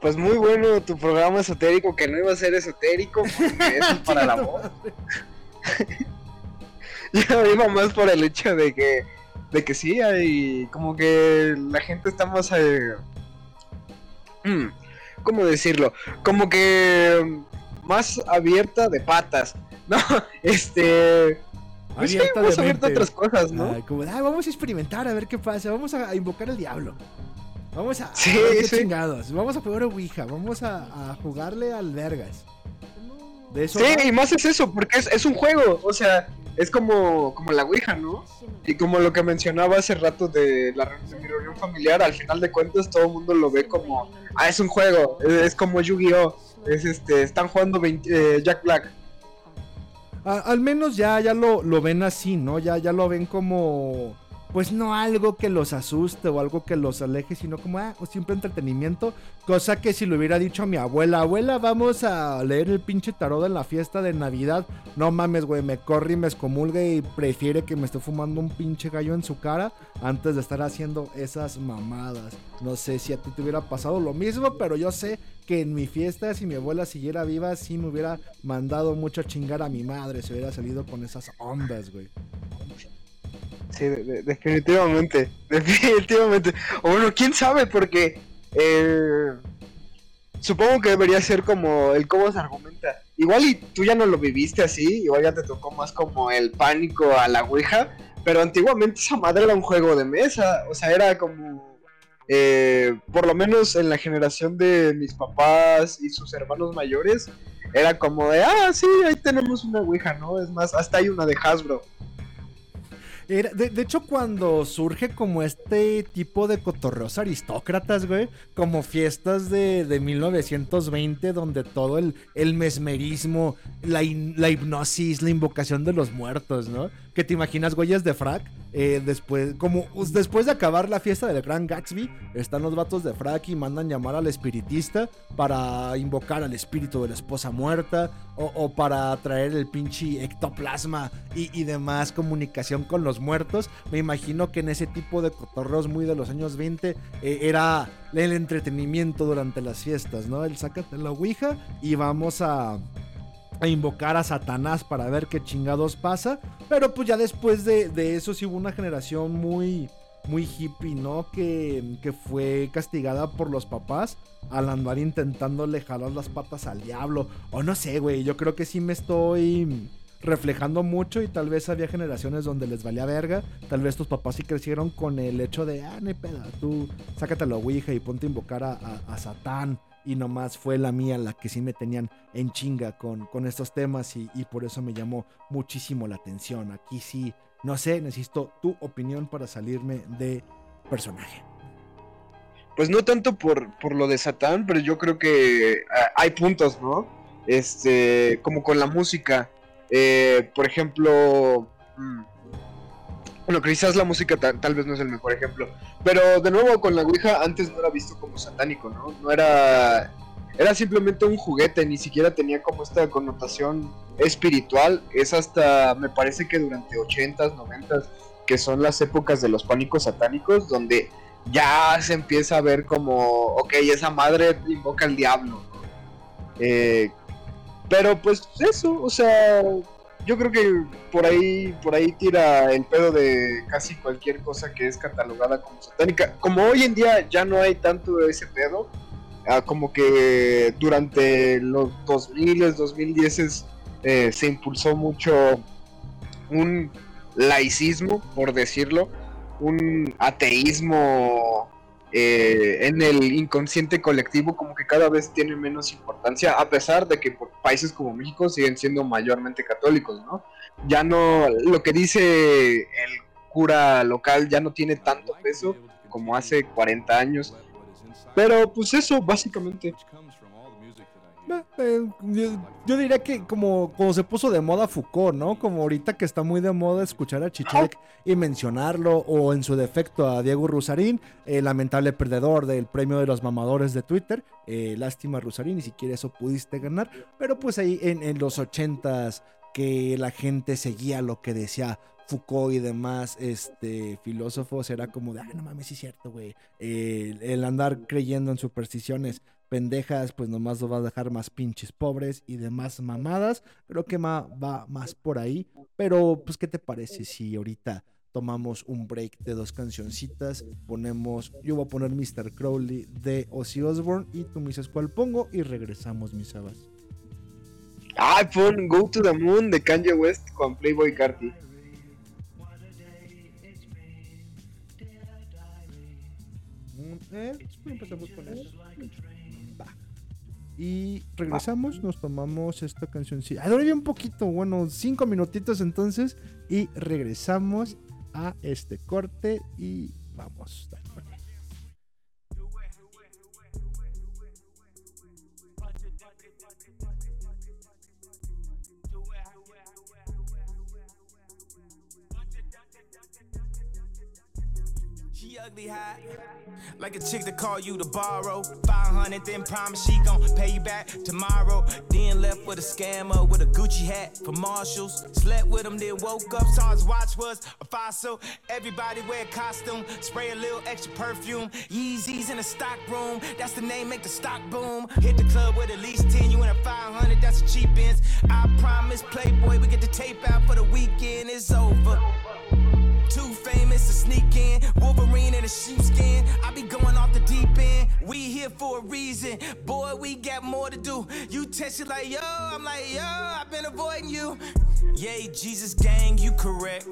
Pues muy bueno tu programa esotérico, que no iba a ser esotérico, porque eso es para la voz. Yo iba más por el hecho de que, de que sí, hay como que la gente está más, eh, mm, ¿cómo decirlo? Como que más abierta de patas, ¿no? Este, pues sí, más abierta a otras cosas, ¿no? Ay, como, "Ah, vamos a experimentar a ver qué pasa, vamos a invocar al diablo. Vamos a, Sí, chingados. Vamos a jugar a Ouija, vamos a, a jugarle al vergas. De eso Sí, va. y más es eso, porque es, es un juego, o sea, es como, como la Ouija, ¿no? Y como lo que mencionaba hace rato de la de reunión familiar, al final de cuentas todo el mundo lo ve como, ah, es un juego, es, es como Yu-Gi-Oh! Es este, están jugando 20 eh, Jack Black. A- al menos ya, ya lo, lo ven así, ¿no? Ya, ya lo ven como. Pues no algo que los asuste o algo que los aleje, sino como ah, o simple entretenimiento. Cosa que si lo hubiera dicho a mi abuela, abuela, vamos a leer el pinche tarot en la fiesta de Navidad. No mames, güey, me corre y me excomulga y prefiere que me esté fumando un pinche gallo en su cara antes de estar haciendo esas mamadas. No sé si a ti te hubiera pasado lo mismo, pero yo sé que en mi fiesta, si mi abuela siguiera viva, sí me hubiera mandado mucho a chingar a mi madre. Se hubiera salido con esas ondas, güey. Sí, de- de- definitivamente, definitivamente. O bueno, quién sabe, porque eh, supongo que debería ser como el cómo se argumenta. Igual y tú ya no lo viviste así, igual ya te tocó más como el pánico a la Ouija, pero antiguamente esa madre era un juego de mesa, o sea, era como, eh, por lo menos en la generación de mis papás y sus hermanos mayores, era como de, ah, sí, ahí tenemos una Ouija, ¿no? Es más, hasta hay una de Hasbro. Era, de, de hecho, cuando surge como este tipo de cotorreos aristócratas, güey, como fiestas de, de 1920, donde todo el, el mesmerismo, la, la hipnosis, la invocación de los muertos, ¿no? Que te imaginas, güeyes de frac, eh, después, como después de acabar la fiesta del Gran Gatsby, están los vatos de frac y mandan llamar al espiritista para invocar al espíritu de la esposa muerta o, para traer el pinche ectoplasma y, y demás comunicación con los muertos. Me imagino que en ese tipo de cotorreos muy de los años 20 eh, era el entretenimiento durante las fiestas, ¿no? El sácate la ouija y vamos a a invocar a Satanás para ver qué chingados pasa. Pero pues ya después de, de eso sí hubo una generación muy, muy hippie, ¿no? Que, que fue castigada por los papás al andar intentándole jalar las patas al diablo. O no sé, güey, yo creo que sí me estoy reflejando mucho y tal vez había generaciones donde les valía verga. Tal vez tus papás sí crecieron con el hecho de, ah, hay peda, tú sácate la ouija y ponte a invocar a, a- a Satán. Y nomás fue la mía la que sí me tenían en chinga con, con estos temas y, y por eso me llamó muchísimo la atención. Aquí sí, no sé, necesito tu opinión para salirme de personaje. Pues no tanto por, por lo de Satán, pero yo creo que ah, hay puntos, ¿no? Este, como con la música. Eh, por ejemplo, mm, bueno, quizás la música ta- tal vez no es el mejor ejemplo, pero de nuevo con la Ouija antes no era visto como satánico, ¿no? No era, era simplemente un juguete, ni siquiera tenía como esta connotación espiritual. Es hasta, me parece que durante 80s, 90s, que son las épocas de los pánicos satánicos, donde ya se empieza a ver como, ok, esa madre invoca al diablo. Eh, pero pues eso, o sea, yo creo que por ahí, por ahí tira el pedo de casi cualquier cosa que es catalogada como satánica. Como hoy en día ya no hay tanto ese pedo, ah, como que durante los 2000, 2010 eh, se impulsó mucho un laicismo, por decirlo, un ateísmo eh, en el inconsciente colectivo como que cada vez tiene menos importancia, a pesar de que por países como México siguen siendo mayormente católicos, ¿no? Ya no, lo que dice el cura local ya no tiene tanto peso como hace 40 años. Pero pues eso, básicamente. Eh, eh, yo, diría que como, como se puso de moda Foucault, ¿no? Como ahorita que está muy de moda escuchar a Chichek y mencionarlo, o en su defecto a Diego Rusarín, el lamentable perdedor del premio de los mamadores de Twitter. Eh, lástima Rusarín, ni siquiera eso pudiste ganar. Pero pues ahí en, en los ochentas que la gente seguía lo que decía Foucault y demás este, filósofos, era como de, ah, no mames, sí es cierto, güey. Eh, el andar creyendo en supersticiones pendejas, pues nomás lo va a dejar más pinches pobres y demás mamadas. Creo que va más por ahí. Pero, pues, ¿qué te parece si ahorita tomamos un break de dos cancioncitas? Ponemos, yo voy a poner Mr. Crowley de Ozzy Osbourne y tú me dices cuál pongo y regresamos, mis sabas. Ay, pon Go to the Moon de Kanye West con Playboy Carti. Eh, empezamos con eso. Y regresamos, nos tomamos esta canción. Sí, ah, dura un poquito, bueno, cinco minutitos entonces. Y regresamos a este corte y vamos. dale, hot, like a chick that call you to borrow. 500, then promise she gon' pay you back tomorrow. Then left with a scammer with a Gucci hat for Marshalls. Slept with him, then woke up, saw his watch was a fossil. Everybody wear a costume, spray a little extra perfume. Yeezys in the stock room, that's the name, make the stock boom. Hit the club with at least 10, you in a 500, that's a cheap ends. I promise, Playboy, we get the tape out for the weekend, it's over. Too famous to sneak in. Wolverine in a sheepskin. I be going off the deep end. We here for a reason. Boy, we got more to do. You text it like, yo, I'm like, yo, I've been avoiding you. Yay, Jesus gang, you correct.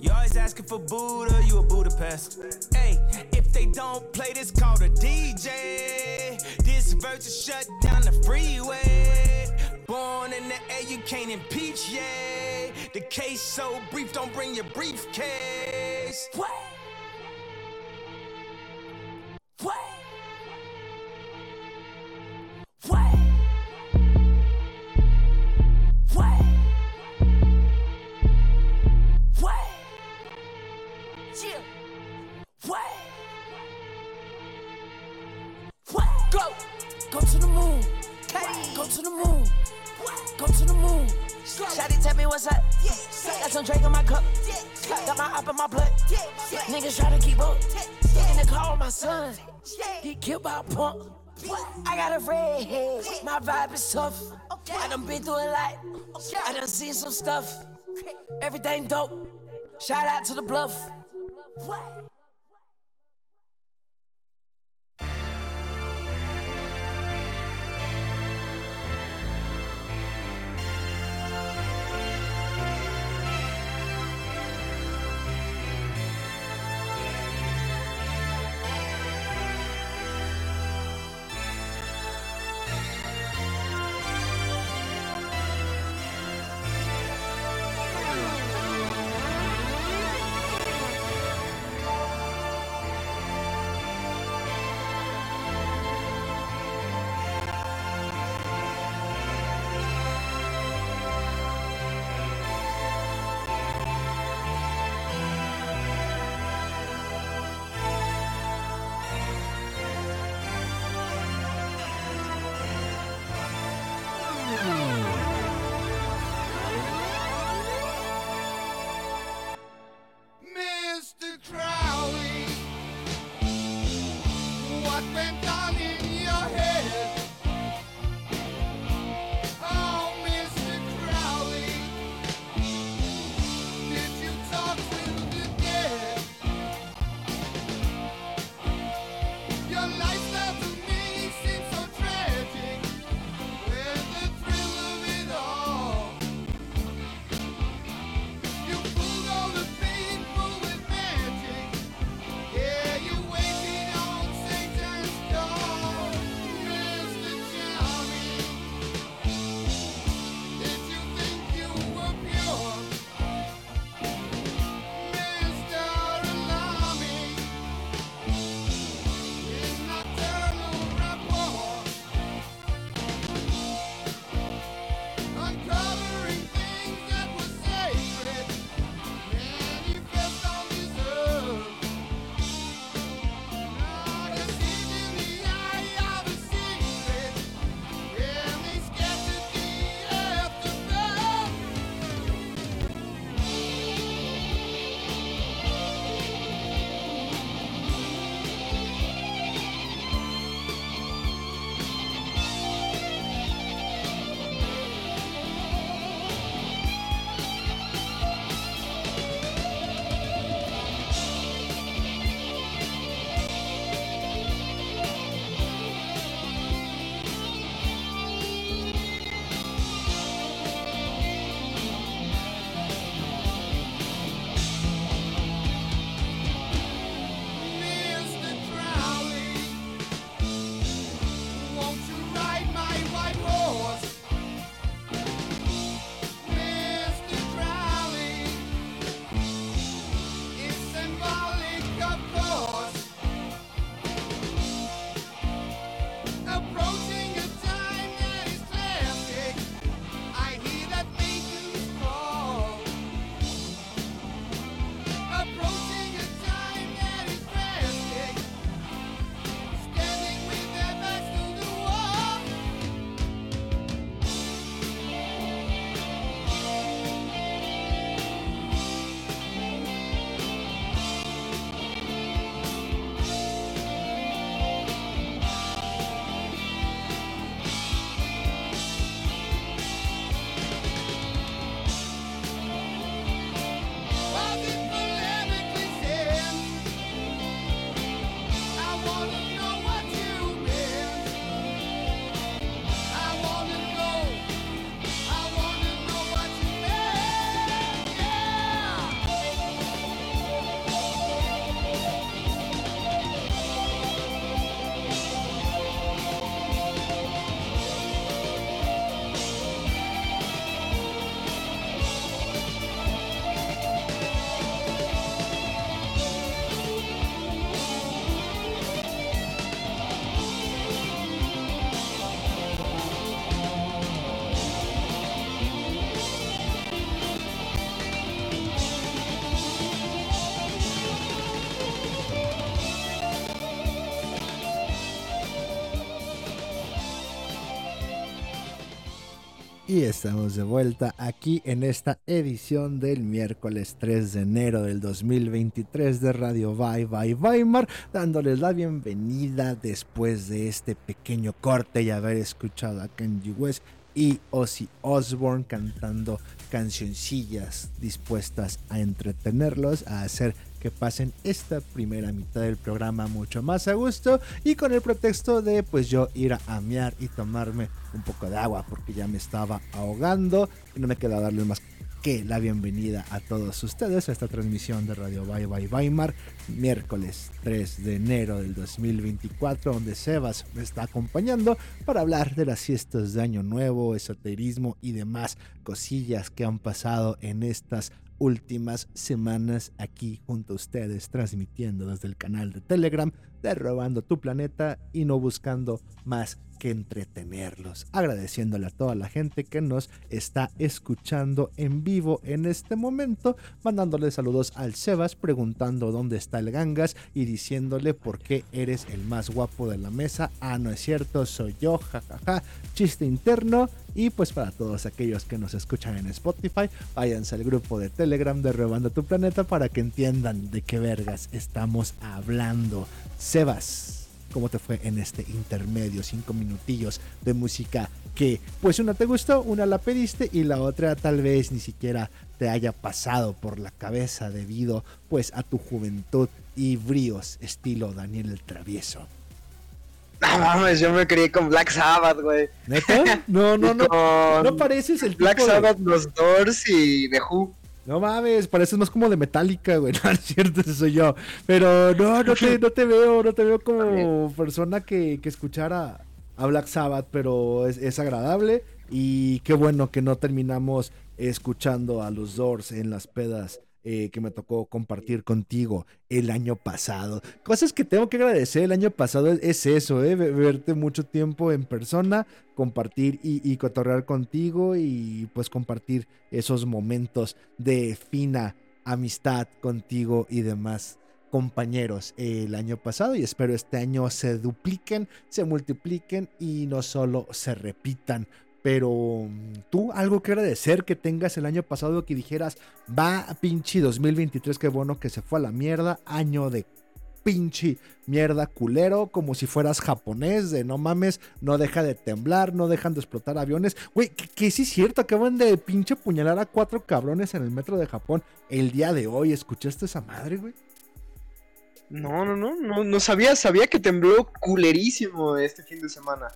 You always asking for Buddha, you a Budapest. Hey, if they don't play this, call the DJ. This verse shut down the freeway. You can't impeach, yeah. The case so brief, don't bring your briefcase. What? What? What? What? What? What? Go. Go to the moon. Go to the moon. Go to the moon. Shotty tell me what's up. Got some drink in my cup. Got my up in my blood. Niggas try to keep up. In the car with my son. Get killed by a punk. I got a red head. My vibe is tough. I done been through a lot. I done seen some stuff. Everything dope. Shout out to the bluff. What? Y estamos de vuelta aquí en esta edición del miércoles 3 de enero del 2023 de Radio Bye Bye Weimar, dándoles la bienvenida después de este pequeño corte y haber escuchado a Kenji West y Ozzy Osbourne cantando cancioncillas dispuestas a entretenerlos, a hacer que pasen esta primera mitad del programa mucho más a gusto y con el pretexto de pues yo ir a amear y tomarme un poco de agua porque ya me estaba ahogando y no me queda darle más que la bienvenida a todos ustedes a esta transmisión de Radio Bye Bye Weimar, miércoles 3 de enero del 2024, donde Sebas me está acompañando para hablar de las fiestas de Año Nuevo, esoterismo y demás cosillas que han pasado en estas últimas semanas aquí junto a ustedes, transmitiendo desde el canal de Telegram de Robando tu Planeta y no buscando más que entretenerlos. Agradeciéndole a toda la gente que nos está escuchando en vivo en este momento, mandándole saludos al Sebas, preguntando dónde está el Gangas y diciéndole por qué eres el más guapo de la mesa. Ah, no es cierto, soy yo, jajaja, chiste interno. Y pues para todos aquellos que nos escuchan en Spotify, váyanse al grupo de Telegram de Robando tu Planeta para que entiendan de qué vergas estamos hablando. Sebas, ¿cómo te fue en este intermedio? Cinco minutillos de música que pues una te gustó, una la pediste y la otra tal vez ni siquiera te haya pasado por la cabeza debido pues a tu juventud y bríos estilo Daniel el Travieso. No mames, yo me crié con Black Sabbath, güey. ¿Neta? No, no, no. No pareces el Black tipo de- Sabbath, los Doors y The Who. No mames, pareces más como de Metallica, güey. No, es cierto, ese soy yo. Pero no, no te, no te veo, no te veo como persona que, que escuchara a Black Sabbath, pero es, es agradable. Y qué bueno que no terminamos escuchando a los Doors en las pedas eh, que me tocó compartir contigo el año pasado. Cosas que tengo que agradecer el año pasado es, es eso, eh, ve- verte mucho tiempo en persona, compartir y, y cotorrear contigo y pues compartir esos momentos de fina amistad contigo y demás compañeros el año pasado y espero este año se dupliquen, se multipliquen y no solo se repitan. Pero mm, tú, algo que agradecer que tengas el año pasado que dijeras, va pinche 2023, qué bueno que se fue a la mierda, año de pinche mierda culero, como si fueras japonés, de no mames, no deja de temblar, no dejan de explotar aviones. Güey, que, que sí es cierto, acaban de pinche puñalar a cuatro cabrones en el metro de Japón el día de hoy. ¿Escuchaste esa madre, güey? No, no, no, no, no sabía, sabía que tembló culerísimo este fin de semana.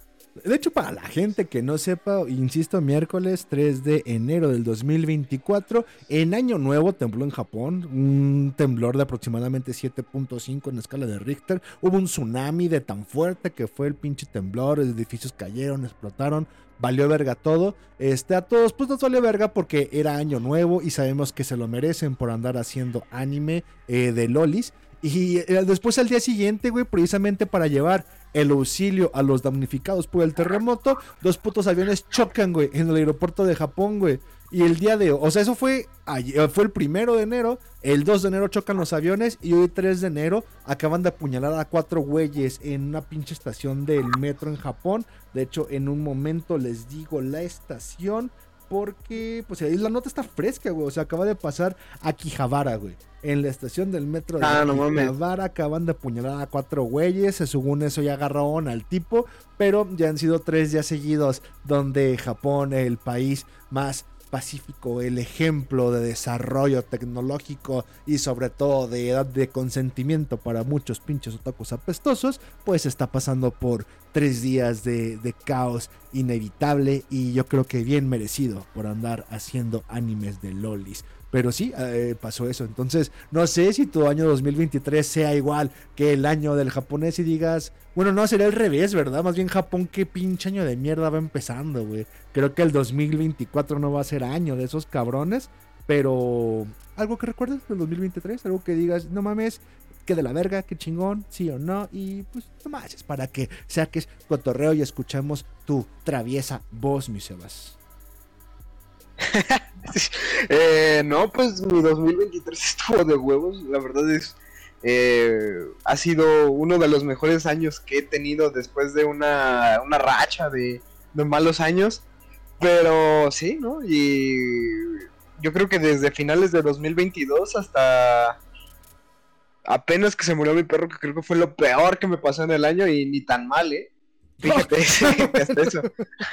De hecho, para la gente que no sepa, insisto, miércoles 3 de enero del 2024, en Año Nuevo tembló en Japón, un temblor de aproximadamente 7.5 en escala de Richter. Hubo un tsunami de tan fuerte que fue el pinche temblor, edificios cayeron, explotaron, valió verga todo. Este, a todos, pues nos valió verga porque era Año Nuevo y sabemos que se lo merecen por andar haciendo anime eh, de lolis. Y eh, después al día siguiente, güey, precisamente para llevar el auxilio a los damnificados por el terremoto, dos putos aviones chocan, güey, en el aeropuerto de Japón, güey. Y el día de, o sea, eso fue, ayer- fue el primero de enero, el 2 de enero chocan los aviones y hoy 3 de enero acaban de apuñalar a cuatro güeyes en una pinche estación del metro en Japón. De hecho, en un momento les digo la estación porque, pues ahí la nota está fresca, güey. O sea, acaba de pasar a Quijabara, güey. En la estación del metro de Ah, no. Quijabara acaban de apuñalar a cuatro güeyes. Según eso ya agarraron al tipo. Pero ya han sido tres días seguidos donde Japón, el país más pacífico, el ejemplo de desarrollo tecnológico y sobre todo de edad de consentimiento para muchos pinches otakus apestosos, pues está pasando por tres días de, de caos inevitable y yo creo que bien merecido por andar haciendo animes de lolis. Pero sí, eh, pasó eso. Entonces, no sé si tu año 2023 sea igual que el año del japonés y digas, bueno, no, sería al revés, ¿verdad? Más bien Japón, qué pinche año de mierda va empezando, güey. Creo que el 2024 no va a ser año de esos cabrones, pero algo que recuerdes del 2023, algo que digas, no mames, que de la verga, qué chingón, sí o no, y pues nomás es para que saques cotorreo y escuchemos tu traviesa voz, mi Sebas. Eh, no, pues mi 2023 estuvo de huevos. La verdad es. eh, ha sido uno de los mejores años que he tenido después de una, una racha de, de malos años. Pero sí, ¿no? Y yo creo que desde finales de 2022 hasta apenas que se murió mi perro, que creo que fue lo peor que me pasó en el año y ni tan mal, ¿eh? Fíjate, hasta eso.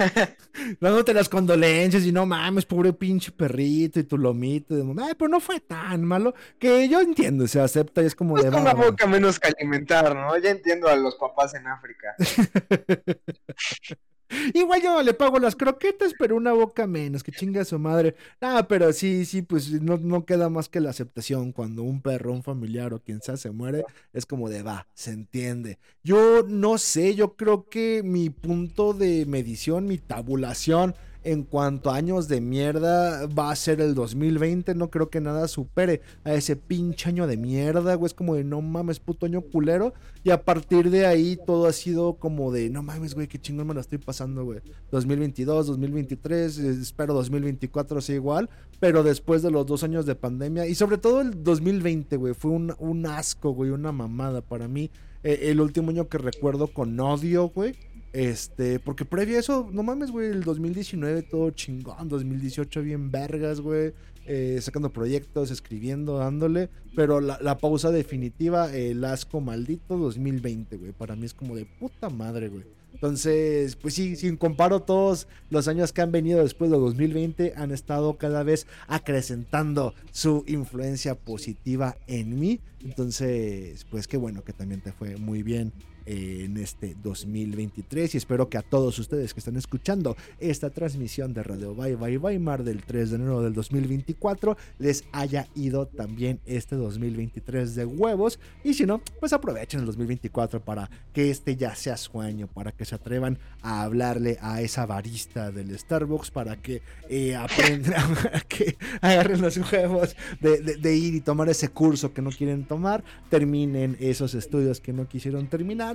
Dándote las condolencias y no mames, pobre pinche perrito y tu lomito. y Ay, pero no fue tan malo. Que yo entiendo, se acepta y es como Es de. una "Va, boca menos que alimentar, ¿no? Ya entiendo a los papás en África. Igual yo no le pago las croquetas, pero una boca menos, que chinga su madre. Ah, pero sí, sí, pues no, no queda más que la aceptación cuando un perro, un familiar o quien sea se muere, es como de va, se entiende. Yo no sé, yo creo que mi punto de medición, mi tabulación en cuanto a años de mierda va a ser el 2020, no creo que nada supere a ese pinche año de mierda, güey, es como de no mames, puto año culero. Y a partir de ahí todo ha sido como de, no mames, güey, qué chingón me la estoy pasando, güey. 2022, 2023, eh, espero 2024 sea igual, pero después de los dos años de pandemia y sobre todo el 2020, güey, fue un, asco, güey, una mamada para mí. Eh, el último año que recuerdo con odio, güey. Este, porque previo a eso, no mames, güey, el 2019 todo chingón, 2018 bien vergas, güey, eh, sacando proyectos, escribiendo, dándole, pero la, la pausa definitiva, el asco maldito 2020, güey, para mí es como de puta madre, güey. Entonces, pues sí, si comparo todos los años que han venido después de 2020, han estado cada vez acrecentando su influencia positiva en mí. Entonces, pues qué bueno que también te fue muy bien en este 2023 y espero que a todos ustedes que están escuchando esta transmisión de Radio Bye Bye Weimar del 3 de enero del 2024 les haya ido también este 2023 de huevos y si no, pues aprovechen el 2024 para que este ya sea su año, para que se atrevan a hablarle a esa barista del Starbucks, para que eh, aprendan, a que agarren los huevos de, ir y tomar ese curso que no quieren tomar, terminen esos estudios que no quisieron terminar,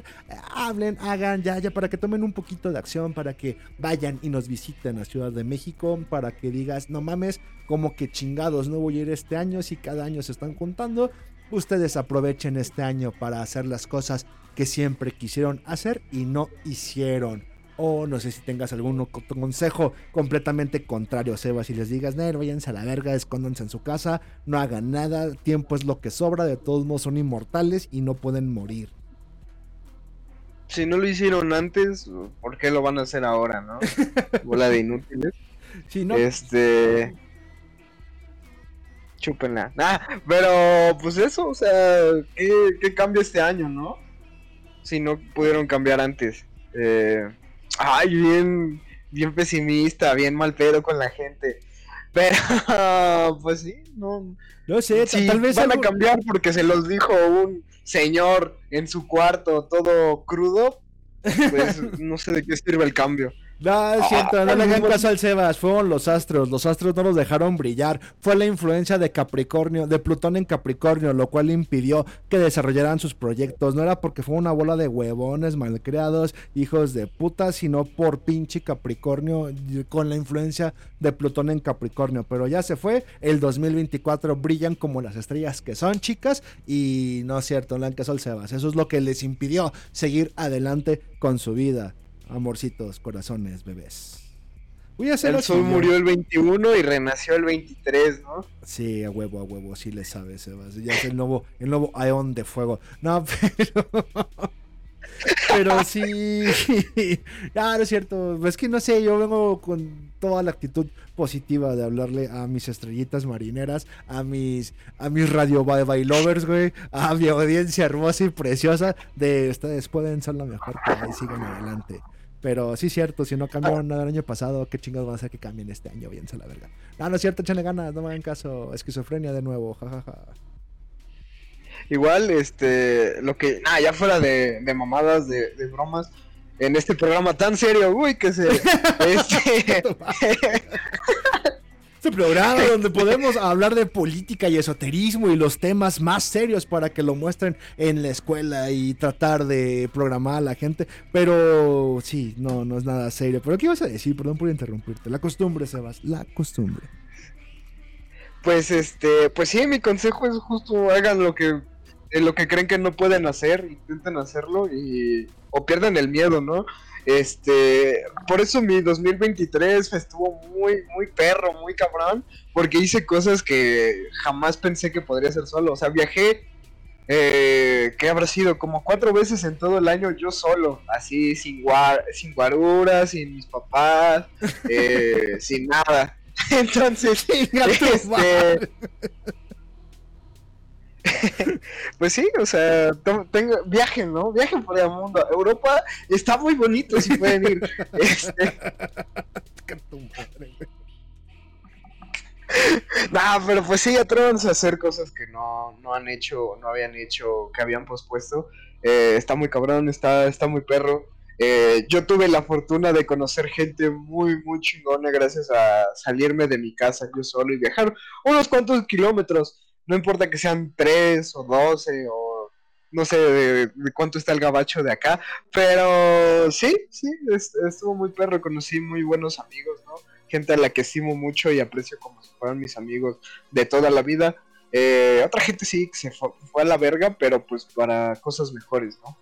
hablen, hagan ya, ya, para que tomen un poquito de acción, para que vayan y nos visiten a Ciudad de México, para que digas, no mames, como que chingados, no voy a ir este año, si cada año se están contando. Ustedes aprovechen este año para hacer las cosas que siempre quisieron hacer y no hicieron. O no sé si tengas algún co- consejo completamente contrario, Sebas, y les digas, no, váyanse a la verga, escóndanse en su casa, no hagan nada, tiempo es lo que sobra, de todos modos son inmortales y no pueden morir. Si no lo hicieron antes, ¿por qué lo van a hacer ahora, no? Bola de inútiles. Sí, no, Este. Chúpenla. Ah, pero pues eso, o sea, ¿qué, qué cambia este año, no? Si no pudieron cambiar antes. Eh, ay, bien, bien pesimista, bien mal pedo con la gente. Pero, pues sí, no. no sé, tal vez van algo- a cambiar porque se los dijo un señor en su cuarto todo crudo, pues no sé de qué sirve el cambio. No, es cierto, no Ah, le hagan caso al Sebas, fueron los astros, los astros no los dejaron brillar, fue la influencia de Capricornio, de Plutón en Capricornio, lo cual impidió que desarrollaran sus proyectos, no era porque fue una bola de huevones malcriados, hijos de puta, sino por pinche Capricornio con la influencia de Plutón en Capricornio, pero ya se fue, el 2024 brillan como las estrellas que son chicas y no es cierto, no le hagan caso al Sebas, eso es lo que les impidió seguir adelante con su vida. Amorcitos, corazones, bebés. Voy a hacer El sol murió el 21 y renació el 23, ¿no? Sí, a huevo, a huevo, sí le sabes, Sebas. Ya es el nuevo, el nuevo Aeon de fuego. No, pero. Pero sí. Ah, no es cierto. Es que no sé, yo vengo con toda la actitud positiva de hablarle a mis estrellitas marineras, a mis, a mis radio bye bye lovers, güey, a mi audiencia hermosa y preciosa. De ustedes pueden ser la mejor que hay, sigan adelante. Pero sí cierto, si no cambiaron nada el año pasado, qué chingados van a hacer que cambien este año, bien la verga. No, no es cierto, échenle ganas, no me hagan caso. Esquizofrenia de nuevo, jajaja. Igual, este, lo que, ah, ya fuera de, de mamadas, de, de bromas, en este programa tan serio, uy, que se, este, Este programa donde podemos hablar de política y esoterismo y los temas más serios para que lo muestren en la escuela y tratar de programar a la gente. Pero sí, no, no es nada serio. Pero ¿qué ibas a decir? Perdón por interrumpirte. La costumbre, Sebas, la costumbre. pues, este, pues sí, mi consejo es justo hagan lo que eh, lo que creen que no pueden hacer, intentan hacerlo y o pierden el miedo, ¿no? Este, por eso mi 2023 estuvo muy, muy perro, muy cabrón, porque hice cosas que jamás pensé que podría hacer solo. O sea, viajé, eh, ¿qué habrá sido? Como cuatro veces en todo el año yo solo, así, sin, guar sin guaruras, sin mis papás, eh, sin nada. Entonces, este, pues sí, o sea, tengo, viajen, ¿no? Viajen por el mundo. Europa está muy bonito si pueden ir. Este... no, pero pues sí, atrévanse a hacer cosas que no, no han hecho, no habían hecho, que habían pospuesto. Eh, está muy cabrón, está, está muy perro. Eh, yo tuve la fortuna de conocer gente muy, muy chingona gracias a salirme de mi casa yo solo y viajar unos cuantos kilómetros no importa que sean tres o doce o no sé de, cuánto está el gabacho de acá, pero sí, sí, estuvo muy perro, conocí muy buenos amigos, ¿no? Gente a la que estimo mucho y aprecio como si fueran mis amigos de toda la vida. Eh, otra gente sí se fue, a la verga, pero pues para cosas mejores, ¿no?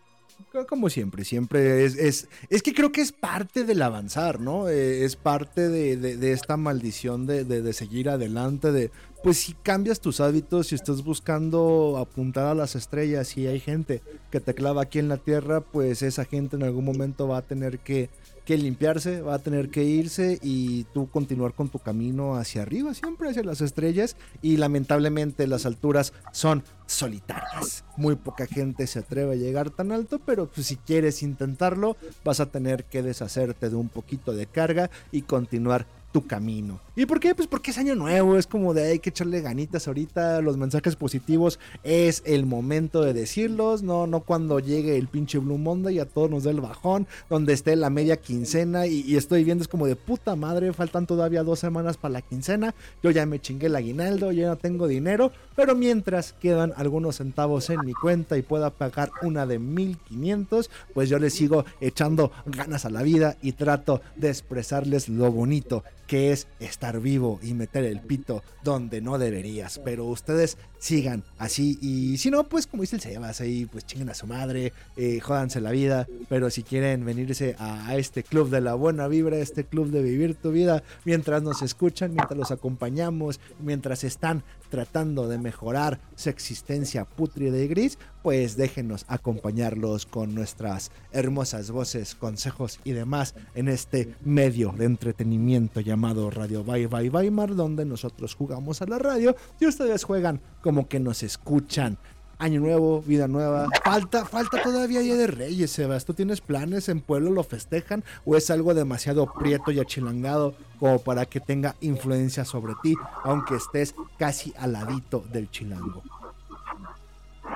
Como siempre, siempre es, es, es que creo que es parte del avanzar, ¿no? Eh, es parte de, de, esta maldición de, de, seguir adelante, de, pues si cambias tus hábitos, si estás buscando apuntar a las estrellas y hay gente que te clava aquí en la tierra, pues esa gente en algún momento va a tener que, que limpiarse, va a tener que irse y tú continuar con tu camino hacia arriba, siempre hacia las estrellas y lamentablemente las alturas son solitarias. Muy poca gente se atreve a llegar tan alto, pero pues, si quieres intentarlo, vas a tener que deshacerte de un poquito de carga y continuar tu camino. ¿Y por qué? Pues porque es año nuevo, es como de hay que echarle ganitas ahorita, los mensajes positivos es el momento de decirlos, no, no cuando llegue el pinche Blue Monday y a todos nos dé el bajón, donde esté la media quincena y, estoy viendo es como de puta madre, faltan todavía dos semanas para la quincena, yo ya me chingué el aguinaldo, ya no tengo dinero, pero mientras quedan algunos centavos en mi cuenta y pueda pagar una de 1500, pues yo les sigo echando ganas a la vida y trato de expresarles lo bonito que es estar vivo y meter el pito donde no deberías. Pero ustedes sigan así. Y si no, pues como dice el Sebas, ahí pues chinguen a su madre, eh, jódanse la vida. Pero si quieren venirse a, este club de la buena vibra, este club de vivir tu vida, mientras nos escuchan, mientras los acompañamos, mientras están tratando de mejorar su existencia putrida y gris, pues déjenos acompañarlos con nuestras hermosas voces, consejos y demás en este medio de entretenimiento llamado Radio Bye Bye Weimar, donde nosotros jugamos a la radio y ustedes juegan como que nos escuchan. Año nuevo, vida nueva. Falta, falta todavía Día de Reyes, Sebas. ¿Tú tienes planes en pueblo? ¿Lo festejan? ¿O es algo demasiado prieto y achilangado como para que tenga influencia sobre ti, aunque estés casi al ladito del chilango?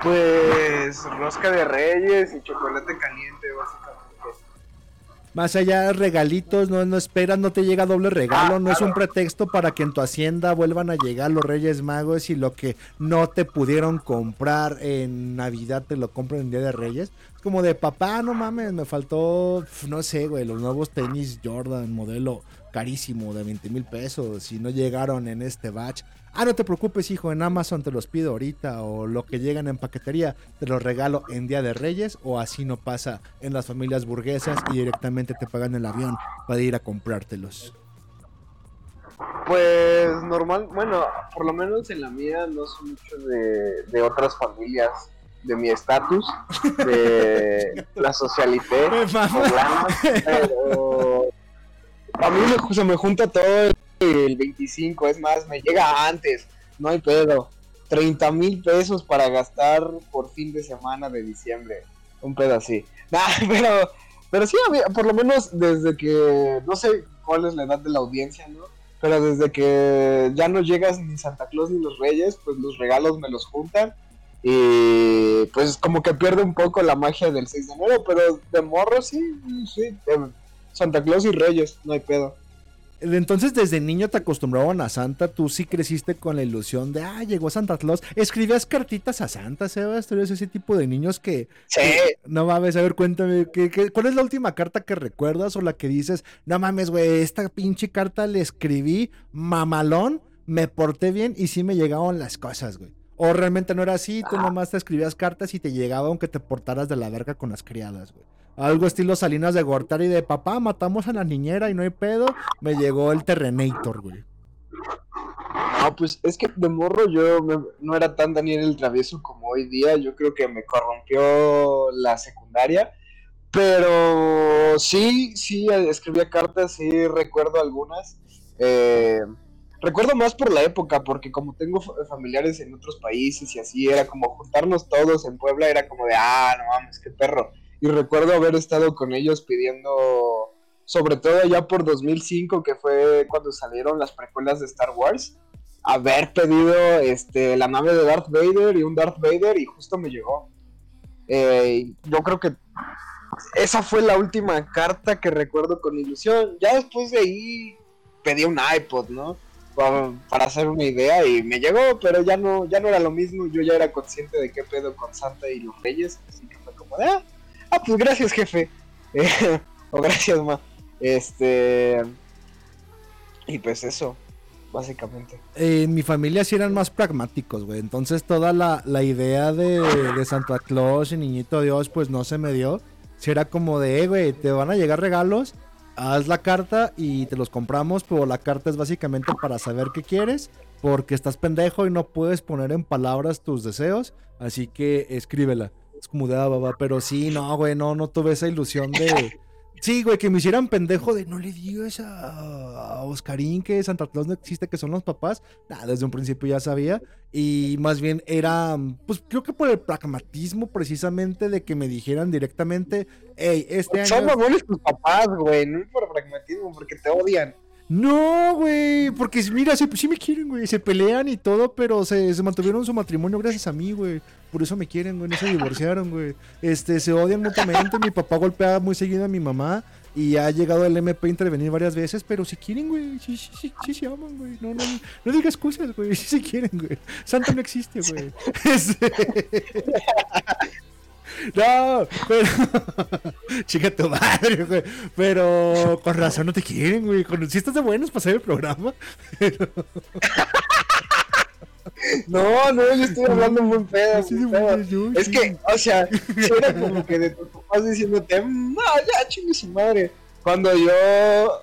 Pues rosca de Reyes y chocolate caliente, básicamente. Más allá regalitos, no, no esperas, no te llega doble regalo, ah, no es un pretexto para que en tu hacienda vuelvan a llegar los Reyes Magos y lo que no te pudieron comprar en Navidad te lo compran en Día de Reyes. Es como de papá, no mames, me faltó, no sé, güey, los nuevos tenis Jordan, modelo carísimo de 20 mil pesos, si no llegaron en este batch. Ah, no te preocupes, hijo, en Amazon te los pido ahorita o lo que llegan en paquetería te los regalo en Día de Reyes o así no pasa en las familias burguesas y directamente te pagan el avión para ir a comprártelos. Pues normal, bueno, por lo menos en la mía no son mucho de, de otras familias de mi estatus, de la socialité pero a mí me, se me junta todo el 25, es más, me llega antes, no hay pedo. 30 mil pesos para gastar por fin de semana de diciembre. Un pedo así. pero, pero sí, por lo menos desde que, no sé cuál es la edad de la audiencia, ¿no? Pero desde que ya no llegas ni Santa Claus ni los Reyes, pues los regalos me los juntan. Y pues como que pierde un poco la magia del 6 de enero, pero de morro sí, sí, Santa Claus y Reyes, no hay pedo. Entonces, desde niño te acostumbraban a Santa, tú sí creciste con la ilusión de, ah, llegó Santa Claus. Escribías cartitas a Santa, Sebas, tú eres ese tipo de niños que... Sí. no mames, a ver, cuéntame, ¿qué, cuál es la última carta que recuerdas o la que dices, no mames, güey, esta pinche carta le escribí mamalón, me porté bien y sí me llegaron las cosas, güey? O realmente no era así, tú nomás te escribías cartas y te llegaba aunque te portaras de la verga con las criadas, güey. Algo estilo Salinas de Gortari de papá, matamos a la niñera y no hay pedo. Me llegó el Terrenator, güey. No, pues es que de morro yo me- no era tan Daniel el Travieso como hoy día. Yo creo que me corrompió la secundaria. Pero sí, sí, escribía cartas, sí recuerdo algunas. Eh, recuerdo más por la época, porque como tengo fa- familiares en otros países y así, era como juntarnos todos en Puebla, era como de, ah, no mames, qué perro. Y recuerdo haber estado con ellos pidiendo, sobre todo ya por 2005, que fue cuando salieron las precuelas de Star Wars, haber pedido este, la nave de Darth Vader y un Darth Vader y justo me llegó. Eh, yo creo que esa fue la última carta que recuerdo con ilusión. Ya después de ahí pedí un iPod, ¿no? Para, hacer una idea y me llegó, pero ya no, ya no era lo mismo. Yo ya era consciente de qué pedo con Santa y los Reyes, así que fue como de, ah, ah, pues gracias jefe, o gracias ma. Este y pues eso, básicamente. En mi familia sí eran más pragmáticos, güey. Entonces toda la, la idea de, de Santa Claus y Niñito Dios, pues no se me dio. Si era como de, eh, güey, te van a llegar regalos, haz la carta y te los compramos, pero la carta es básicamente para saber qué quieres, porque estás pendejo y no puedes poner en palabras tus deseos, así que escríbela. Es como de, ah, baba, pero sí, no, güey, no, no tuve esa ilusión de... Sí, güey, que me hicieran pendejo de no le digas a, a Oscarín que Santa Claus no existe, que son los papás. Nah, desde un principio ya sabía. Y más bien era, pues creo que por el pragmatismo precisamente de que me dijeran directamente, hey, este Son año... mamones tus papás, güey, no es por pragmatismo, porque te odian. No, güey, porque mira, sí, sí me quieren, güey, se pelean y todo, pero se, se mantuvieron su matrimonio gracias a mí, güey. Por eso me quieren, güey, no se divorciaron, güey. Este, se odian mutuamente, mi papá golpea muy seguido a mi mamá y ha llegado el MP a intervenir varias veces, pero si quieren, güey, sí, sí, sí, sí se aman, güey. No, no, no digas cosas, güey, sí se quieren, güey. Santa no existe, güey. Este- No, pero. Chica tu madre, güey. Pero con razón no te quieren, güey. Si estás de buenos para hacer el programa. No, no, yo estoy hablando muy pedo. Muy pedo. yo, Es sí. que, o sea, sí era como que de tus papás diciéndote, "Mm, no, ya, chingue su madre. Cuando yo,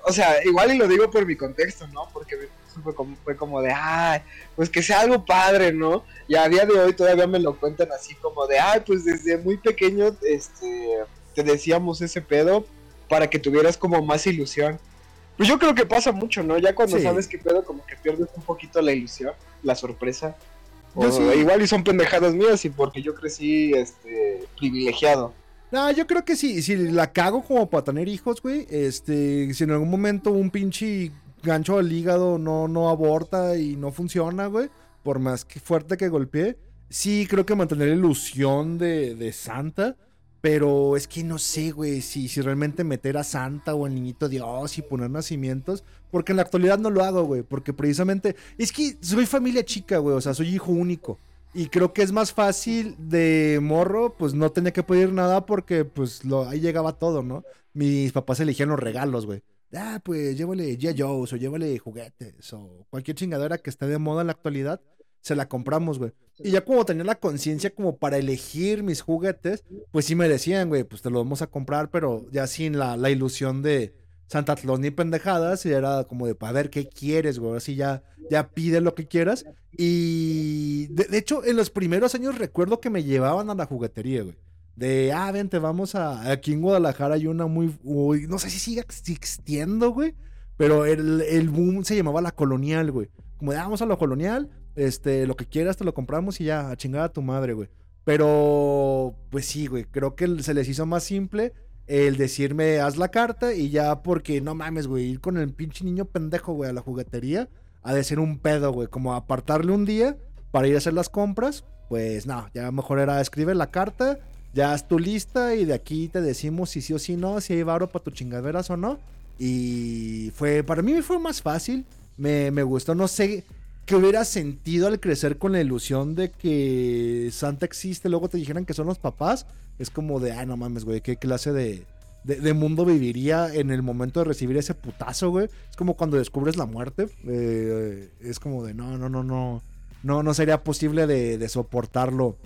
o sea, igual y lo digo por mi contexto, ¿no? Porque fue como, fue como de, ay, pues que sea algo padre, ¿no? Y a día de hoy todavía me lo cuentan así como de, ay, pues desde muy pequeño, este, te decíamos ese pedo para que tuvieras como más ilusión. Pues yo creo que pasa mucho, ¿no? Ya cuando Sí. sabes qué pedo, como que pierdes un poquito la ilusión, la sorpresa. Yo O sí. igual y son pendejadas mías y porque yo crecí este privilegiado. No, yo creo que sí. Si la cago como para tener hijos, güey. Este, si en algún momento un pinche gancho al hígado no, no aborta y no funciona, güey. Por más que fuerte que golpee. Sí, creo que mantener la ilusión de, de Santa. Pero es que no sé, güey, si, si realmente meter a Santa o al niñito Dios y poner nacimientos. Porque en la actualidad no lo hago, güey. Porque precisamente. Es que soy familia chica, güey. O sea, soy hijo único. Y creo que es más fácil de morro, pues no tenía que pedir nada porque pues lo, ahí llegaba todo, ¿no? Mis papás elegían los regalos, güey. Ah, pues llévale G.I. Joe's o llévale juguetes o cualquier chingadera que esté de moda en la actualidad, se la compramos, güey. Y ya como tenía la conciencia como para elegir mis juguetes, pues sí me decían, güey, pues te lo vamos a comprar, pero ya sin la, la ilusión de Santa Claus ni pendejadas, y era como de, para ver qué quieres, güey, así ya, ya pide lo que quieras. Y de, de hecho, en los primeros años recuerdo que me llevaban a la juguetería, güey. De, ah, vente, vamos a. Aquí en Guadalajara hay una muy. muy- no sé si sigue existiendo, güey. Pero el, el boom se llamaba la colonial, güey. Como de, ah, vamos a la colonial. Este, lo que quieras te lo compramos y ya, a chingar a tu madre, güey. Pero, pues sí, güey. Creo que se les hizo más simple el decirme, haz la carta y ya, porque no mames, güey. Ir con el pinche niño pendejo, güey, a la juguetería. Ha de ser un pedo, güey. Como apartarle un día para ir a hacer las compras. Pues no, ya mejor era escribe la carta ya haz tu lista y de aquí te decimos si sí o si no, si hay varo para tu chingaderas o no. Y fue, para mí fue más fácil, me, me gustó, no sé qué hubiera sentido al crecer con la ilusión de que Santa existe, luego te dijeran que son los papás, es como de, ay no mames, güey, qué clase de, de, mundo viviría en el momento de recibir ese putazo, güey. Es como cuando descubres la muerte, eh, es como de, no, no, no, no. no, no sería posible de, soportarlo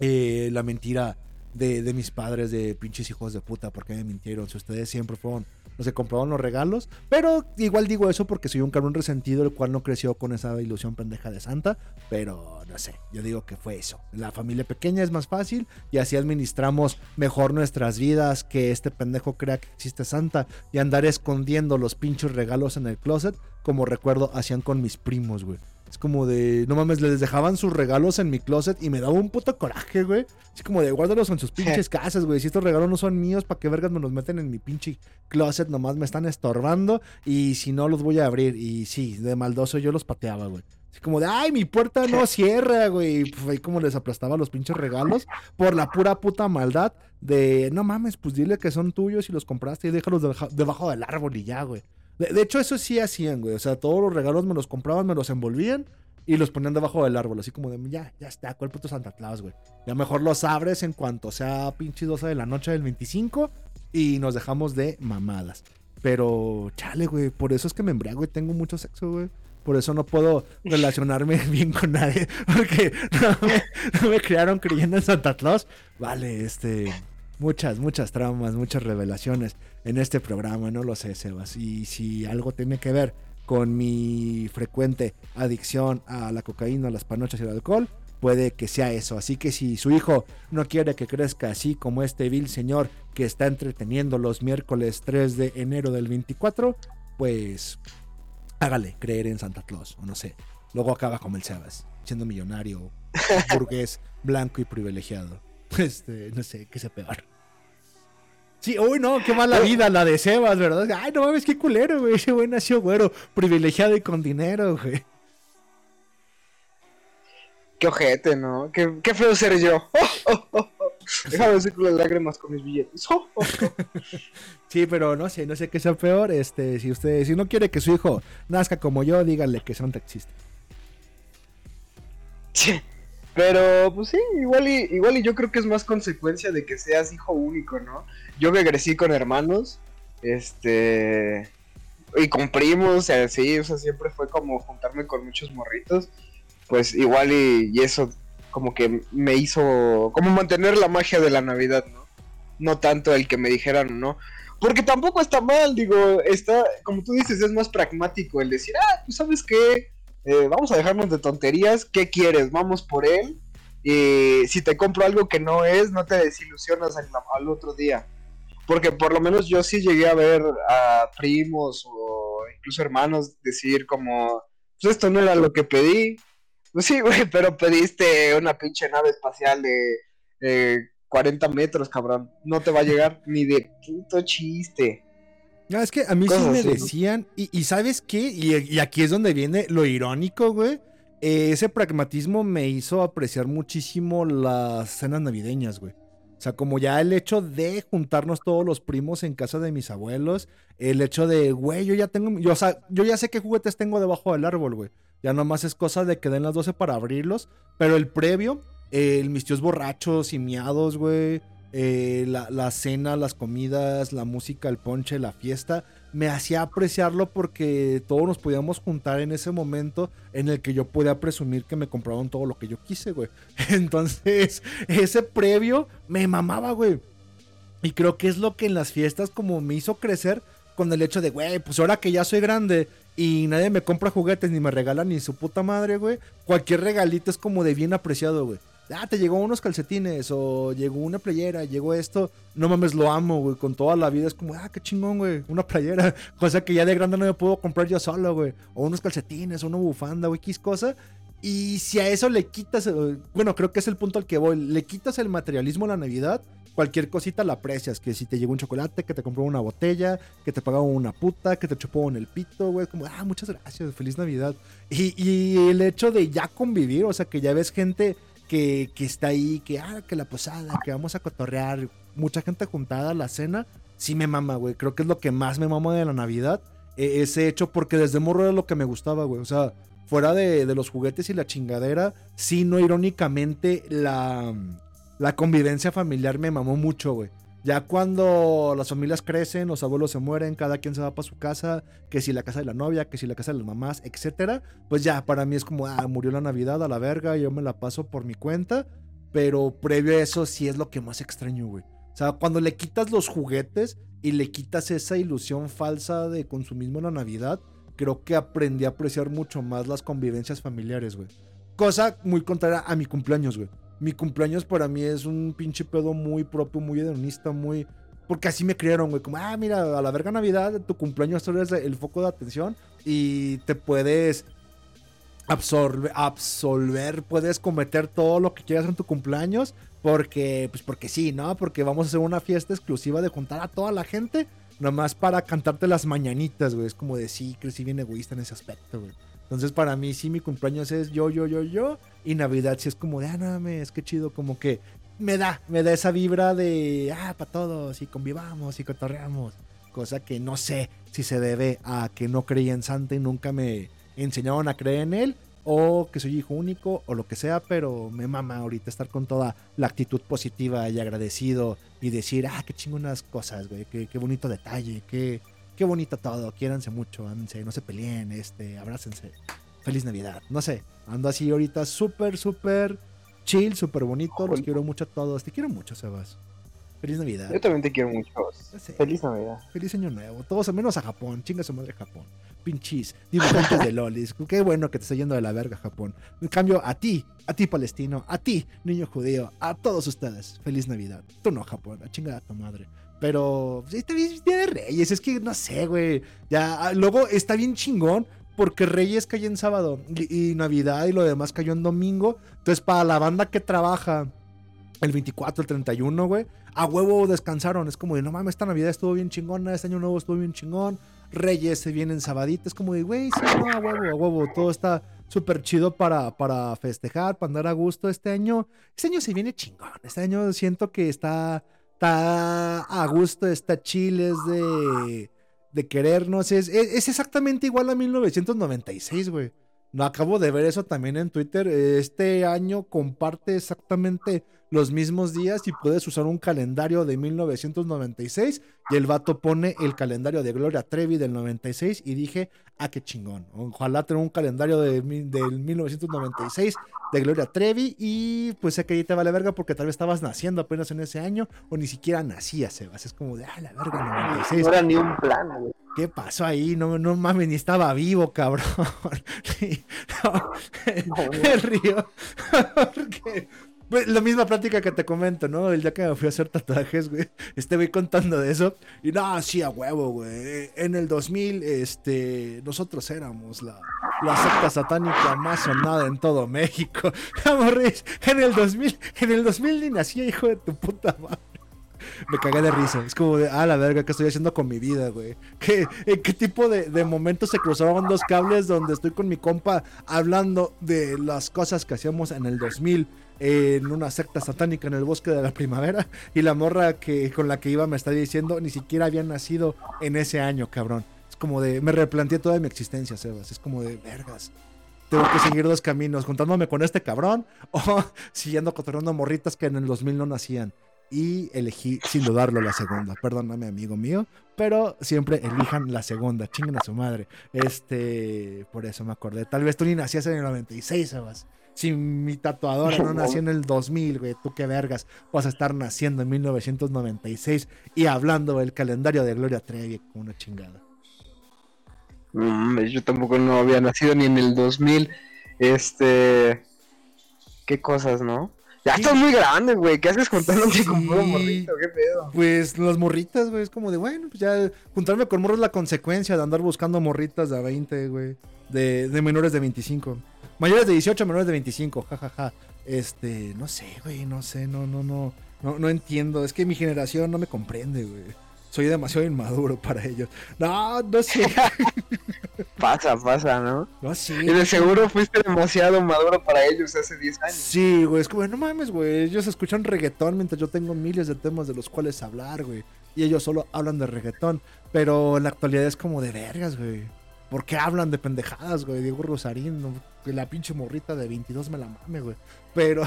eh, la mentira de, de mis padres, de pinches hijos de puta, porque me mintieron. Si ustedes siempre fueron los que compraban los regalos. Pero igual digo eso porque soy un cabrón resentido, el cual no creció con esa ilusión pendeja de Santa. Pero no sé, yo digo que fue eso. La familia pequeña es más fácil y así administramos mejor nuestras vidas. Que este pendejo crea que existe Santa y andar escondiendo los pinches regalos en el closet, como recuerdo hacían con mis primos, güey. Es como de, no mames, les dejaban sus regalos en mi closet y me daba un puto coraje, güey. Así como de, guárdalos en sus pinches casas, güey. Si estos regalos no son míos, ¿para qué vergas me los meten en mi pinche closet? Nomás me están estorbando y si no los voy a abrir. Y sí, de maldoso yo los pateaba, güey. Así como de, ay, mi puerta no cierra, güey. Y pues ahí como les aplastaba los pinches regalos por la pura puta maldad de, no mames, pues dile que son tuyos y los compraste y déjalos debajo- debajo del árbol y ya, güey. De, de hecho, eso sí hacían, güey. O sea, todos los regalos me los compraban, me los envolvían y los ponían debajo del árbol. Así como de, ya, ya está, ¿cuál puto Santa Claus, güey? Ya mejor los abres en cuanto sea pinche 12 de la noche del 25 y nos dejamos de mamadas. Pero, chale, güey, por eso es que me embriago y tengo mucho sexo, güey. Por eso no puedo relacionarme bien con nadie. Porque no me, no me criaron creyendo en Santa Claus. Vale, este. Muchas, muchas traumas, muchas revelaciones en este programa, no lo sé, Sebas. Y si algo tiene que ver con mi frecuente adicción a la cocaína, a las panochas y al alcohol, puede que sea eso. Así que si su hijo no quiere que crezca así como este vil señor que está entreteniendo los miércoles 3 de enero del 24, pues hágale creer en Santa Claus, o no sé. Luego acaba como el Sebas, siendo millonario, burgués, blanco y privilegiado. Este, no sé, qué sea peor. Sí, uy, no, qué mala vida la de Sebas, ¿verdad? Ay, no mames, qué culero, güey. Ese güey nació güero, privilegiado y con dinero, güey. Qué ojete, ¿no? Qué, qué feo ser yo. Déjame decir las lágrimas con mis billetes. Sí, pero no sé, no sé qué sea peor. Este, si usted, si no quiere que su hijo nazca como yo, díganle que Santa existe. Sí. Pero, pues sí, igual y, igual y yo creo que es más consecuencia de que seas hijo único, ¿no? Yo que crecí con hermanos, este... Y con primos, o sea, sí, o sea, siempre fue como juntarme con muchos morritos. Pues igual y, y eso como que me hizo... Como mantener la magia de la Navidad, ¿no? No tanto el que me dijeran no. Porque tampoco está mal, digo, está, como tú dices, es más pragmático el decir, ah, pues sabes qué, eh, vamos a dejarnos de tonterías, ¿qué quieres? Vamos por él. Y si te compro algo que no es, no te desilusionas al, otro día. Porque por lo menos yo sí llegué a ver a primos o incluso hermanos decir como, pues esto no era lo que pedí. Pues sí, güey, pero pediste una pinche nave espacial de eh, 40 metros, cabrón. No te va a llegar ni de puto chiste. No, es que a mí sí me decían, y, y ¿sabes qué? Y, y aquí es donde viene lo irónico, güey. Eh, ese pragmatismo me hizo apreciar muchísimo las cenas navideñas, güey. O sea, como ya el hecho de juntarnos todos los primos en casa de mis abuelos, el hecho de, güey, yo ya tengo, yo, o sea, yo ya sé qué juguetes tengo debajo del árbol, güey. Ya nomás es cosa de que den las 12 para abrirlos, pero el previo, eh, el mis tíos borrachos y miados, güey, eh, la, la cena, las comidas, la música, el ponche, la fiesta, me hacía apreciarlo porque todos nos podíamos juntar en ese momento en el que yo podía presumir que me compraron todo lo que yo quise, güey. Entonces, ese previo me mamaba, güey. Y creo que es lo que en las fiestas como me hizo crecer con el hecho de, güey, pues ahora que ya soy grande y nadie me compra juguetes ni me regala ni su puta madre, güey, cualquier regalito es como de bien apreciado, güey. Ah, te llegó unos calcetines o llegó una playera, llegó esto. No mames, lo amo, güey. Con toda la vida es como, ah, qué chingón, güey. Una playera. Cosa que ya de grande no me puedo comprar yo solo, güey. O unos calcetines, o una bufanda, güey, X cosa. Y si a eso le quitas, eh, bueno, creo que es el punto al que voy, le quitas el materialismo a la Navidad, cualquier cosita la aprecias, que si te llegó un chocolate, que te compró una botella, que te pagó una puta, que te chupó en el pito, güey, como, ah, muchas gracias, feliz Navidad. Y, y el hecho de ya convivir, o sea, que ya ves gente que, que está ahí, que, ah, que la posada, que vamos a cotorrear, mucha gente juntada a la cena, sí me mama, güey, creo que es lo que más me mama de la Navidad, e- ese hecho, porque desde morro era lo que me gustaba, güey, o sea, fuera de, de los juguetes y la chingadera, sí, no irónicamente, la, la convivencia familiar me mamó mucho, güey. Ya cuando las familias crecen, los abuelos se mueren, cada quien se va para su casa, que si la casa de la novia, que si la casa de las mamás, etcétera, pues ya para mí es como, ah, murió la Navidad a la verga, yo me la paso por mi cuenta, pero previo a eso sí es lo que más extraño, güey. O sea, cuando le quitas los juguetes y le quitas esa ilusión falsa de consumismo en la Navidad, creo que aprendí a apreciar mucho más las convivencias familiares, güey. Cosa muy contraria a mi cumpleaños, güey. Mi cumpleaños para mí es un pinche pedo muy propio, muy hedonista, muy... Porque así me criaron, güey. Como, ah, mira, a la verga Navidad, tu cumpleaños tú eres el foco de atención y te puedes absorber, absolver, puedes cometer todo lo que quieras en tu cumpleaños porque, pues porque sí, ¿no? Porque vamos a hacer una fiesta exclusiva de juntar a toda la gente nomás para cantarte las mañanitas, güey. Es como de sí, crecí bien egoísta en ese aspecto, güey. Entonces, para mí, sí, mi cumpleaños es yo, yo, yo, yo. Y Navidad sí es como de, ah, no mames, qué chido. Como que me da, me da esa vibra de, ah, para todos, y convivamos, y cotorreamos. Cosa que no sé si se debe a que no creí en Santa y nunca me enseñaron a creer en él. O que soy hijo único, o lo que sea, pero me mama ahorita estar con toda la actitud positiva y agradecido y decir, ah, qué chingonas cosas, güey, qué, qué bonito detalle, qué, qué bonito todo, quiéranse mucho, ámense, no se peleen, este, abrácense. Feliz Navidad, no sé, ando así ahorita súper, súper chill, súper bonito, los quiero mucho a todos, te quiero mucho, Sebas. Feliz Navidad. Yo también te quiero mucho. Feliz Navidad. Feliz año nuevo, todos menos a Japón, chinga su madre Japón. Pinchis, dibujantes de lolis, qué bueno que te está yendo de la verga Japón. En cambio, a ti, a ti palestino, a ti, niño judío, a todos ustedes, feliz Navidad. Tú no, Japón, a chinga a tu madre. Pero, está bien Día de Reyes, es que no sé, güey. Ya, ah, luego está bien chingón porque Reyes cayó en sábado y, Navidad y lo demás cayó en domingo. Entonces, para la banda que trabaja el 24, el 31, güey, a huevo descansaron. Es como de, no mames, esta Navidad estuvo bien chingona, este año nuevo estuvo bien chingón. Reyes se vienen es como de, güey, sí, no, a huevo, a huevo, todo está súper chido para, para festejar, para andar a gusto este año. Este año se viene chingón, este año siento que está, está a gusto, está chill, es de, de querernos, es, es, es exactamente igual a 1996, güey. No acabo de ver eso también en Twitter. Este año comparte exactamente los mismos días y puedes usar un calendario de 1996 y el vato pone el calendario de Gloria Trevi del 96 y dije, ah, qué chingón. Ojalá tener un calendario de, del 1996 de Gloria Trevi y pues sé que ahí te vale verga porque tal vez estabas naciendo apenas en ese año o ni siquiera nacías, Sebas. Es como de, ah, la verga, 96. No era ni un plan, güey. ¿Qué pasó ahí? No, no mames, ni estaba vivo, cabrón. No, me río. Porque, pues, la misma plática que te comento, ¿no? El día que me fui a hacer tatuajes, güey. Este güey contando de eso. Y no, sí, a huevo, güey. En el 2000, este, nosotros éramos la, la secta satánica más sonada en todo México. Amorris, en el 2000, en el 2000 ni nacía, hijo de tu puta madre. Me cagué de risa. Es como de, ah, la verga, ¿qué estoy haciendo con mi vida, güey? ¿Qué, ¿En qué tipo de, de momentos se cruzaron dos cables donde estoy con mi compa hablando de las cosas que hacíamos en el 2000 en una secta satánica en el bosque de la primavera? Y la morra que, con la que iba me está diciendo ni siquiera había nacido en ese año, cabrón. Es como de, me replanteé toda mi existencia, Sebas. Es como de, vergas. Tengo que seguir dos caminos, juntándome con este cabrón o siguiendo cotorreando morritas que en el 2000 no nacían y elegí sin dudarlo la segunda. Perdóname, amigo mío, pero siempre elijan la segunda. Chinguen a su madre. Este, por eso me acordé. Tal vez tú ni nacías en el 96, Sebas. Si mi tatuadora no nació en el 2000, güey, tú qué vergas vas a estar naciendo en 1996 y hablando del calendario de Gloria Trevi como una chingada. Yo tampoco no había nacido ni en el 2000. Este. Qué cosas, ¿no? Ya Sí. estás muy grande, güey. ¿Qué haces juntándote con puro Sí. morrito? ¿Qué pedo? Pues las morritas, güey, es como de, bueno, pues ya juntarme con morros es la consecuencia de andar buscando morritas de a 20, güey. De, de menores de 25. Mayores de 18, menores de 25, jajaja. Este, no sé, güey, no sé, no, no, no, no, no entiendo. Es que mi generación no me comprende, güey. Soy demasiado inmaduro para ellos. No, no sé, Pasa, pasa, ¿no? no sé. Y de seguro fuiste demasiado maduro para ellos hace 10 años. Sí, güey, es como, no mames, güey. Ellos escuchan reggaetón mientras yo tengo miles de temas de los cuales hablar, güey. Y ellos solo hablan de reggaetón. Pero en la actualidad es como de vergas, güey. ¿Por qué hablan de pendejadas, güey? Diego Rosarín, la pinche morrita de 22 me la mame, güey. Pero,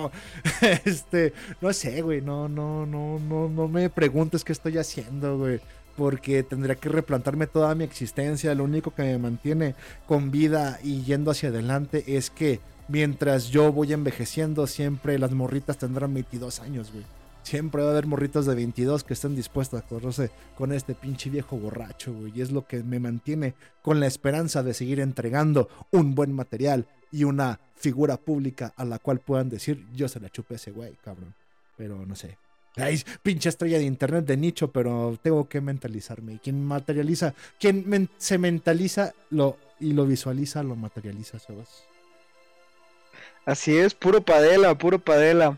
este, no sé, güey, no, no, no, no, no me preguntes qué estoy haciendo, güey. Porque tendría que replantarme toda mi existencia. Lo único que me mantiene con vida y yendo hacia adelante es que mientras yo voy envejeciendo, siempre las morritas tendrán 22 años, güey. Siempre va a haber morritos de 22 que estén dispuestos a correrse con este pinche viejo borracho, güey. Y es lo que me mantiene con la esperanza de seguir entregando un buen material y una figura pública a la cual puedan decir, yo se la chupé a ese güey, cabrón. Pero no sé. Ay, pinche estrella de internet de nicho, pero tengo que mentalizarme. Y quien materializa, quien se mentaliza lo, y lo visualiza, lo materializa, ¿sabes? Así es, puro padela, puro padela.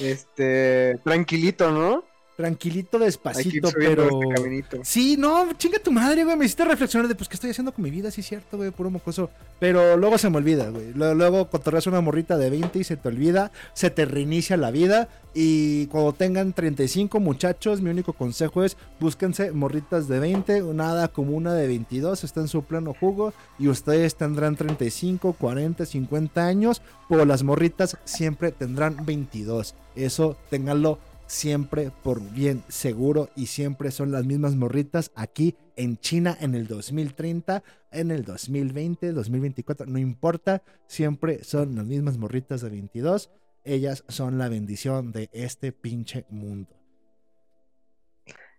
Este, tranquilito, ¿no? Tranquilito, despacito, pero... este. Sí, no, chinga tu madre, güey. Me hiciste reflexionar de, pues, ¿qué estoy haciendo con mi vida? Sí, es cierto, güey, puro mocoso. Pero luego se me olvida, güey. Luego, luego cotorreas una morrita de 20 y se te olvida, se te reinicia la vida. Y cuando tengan 35 muchachos, mi único consejo es búsquense morritas de 20, nada como una de 22, está en su pleno jugo. Y ustedes tendrán 35, 40, 50 años, pero las morritas siempre tendrán 22. Eso ténganlo siempre por bien seguro y siempre son las mismas morritas aquí en China en el 2030, en el 2020, 2024, no importa, siempre son las mismas morritas de 22. Ellas son la bendición de este pinche mundo.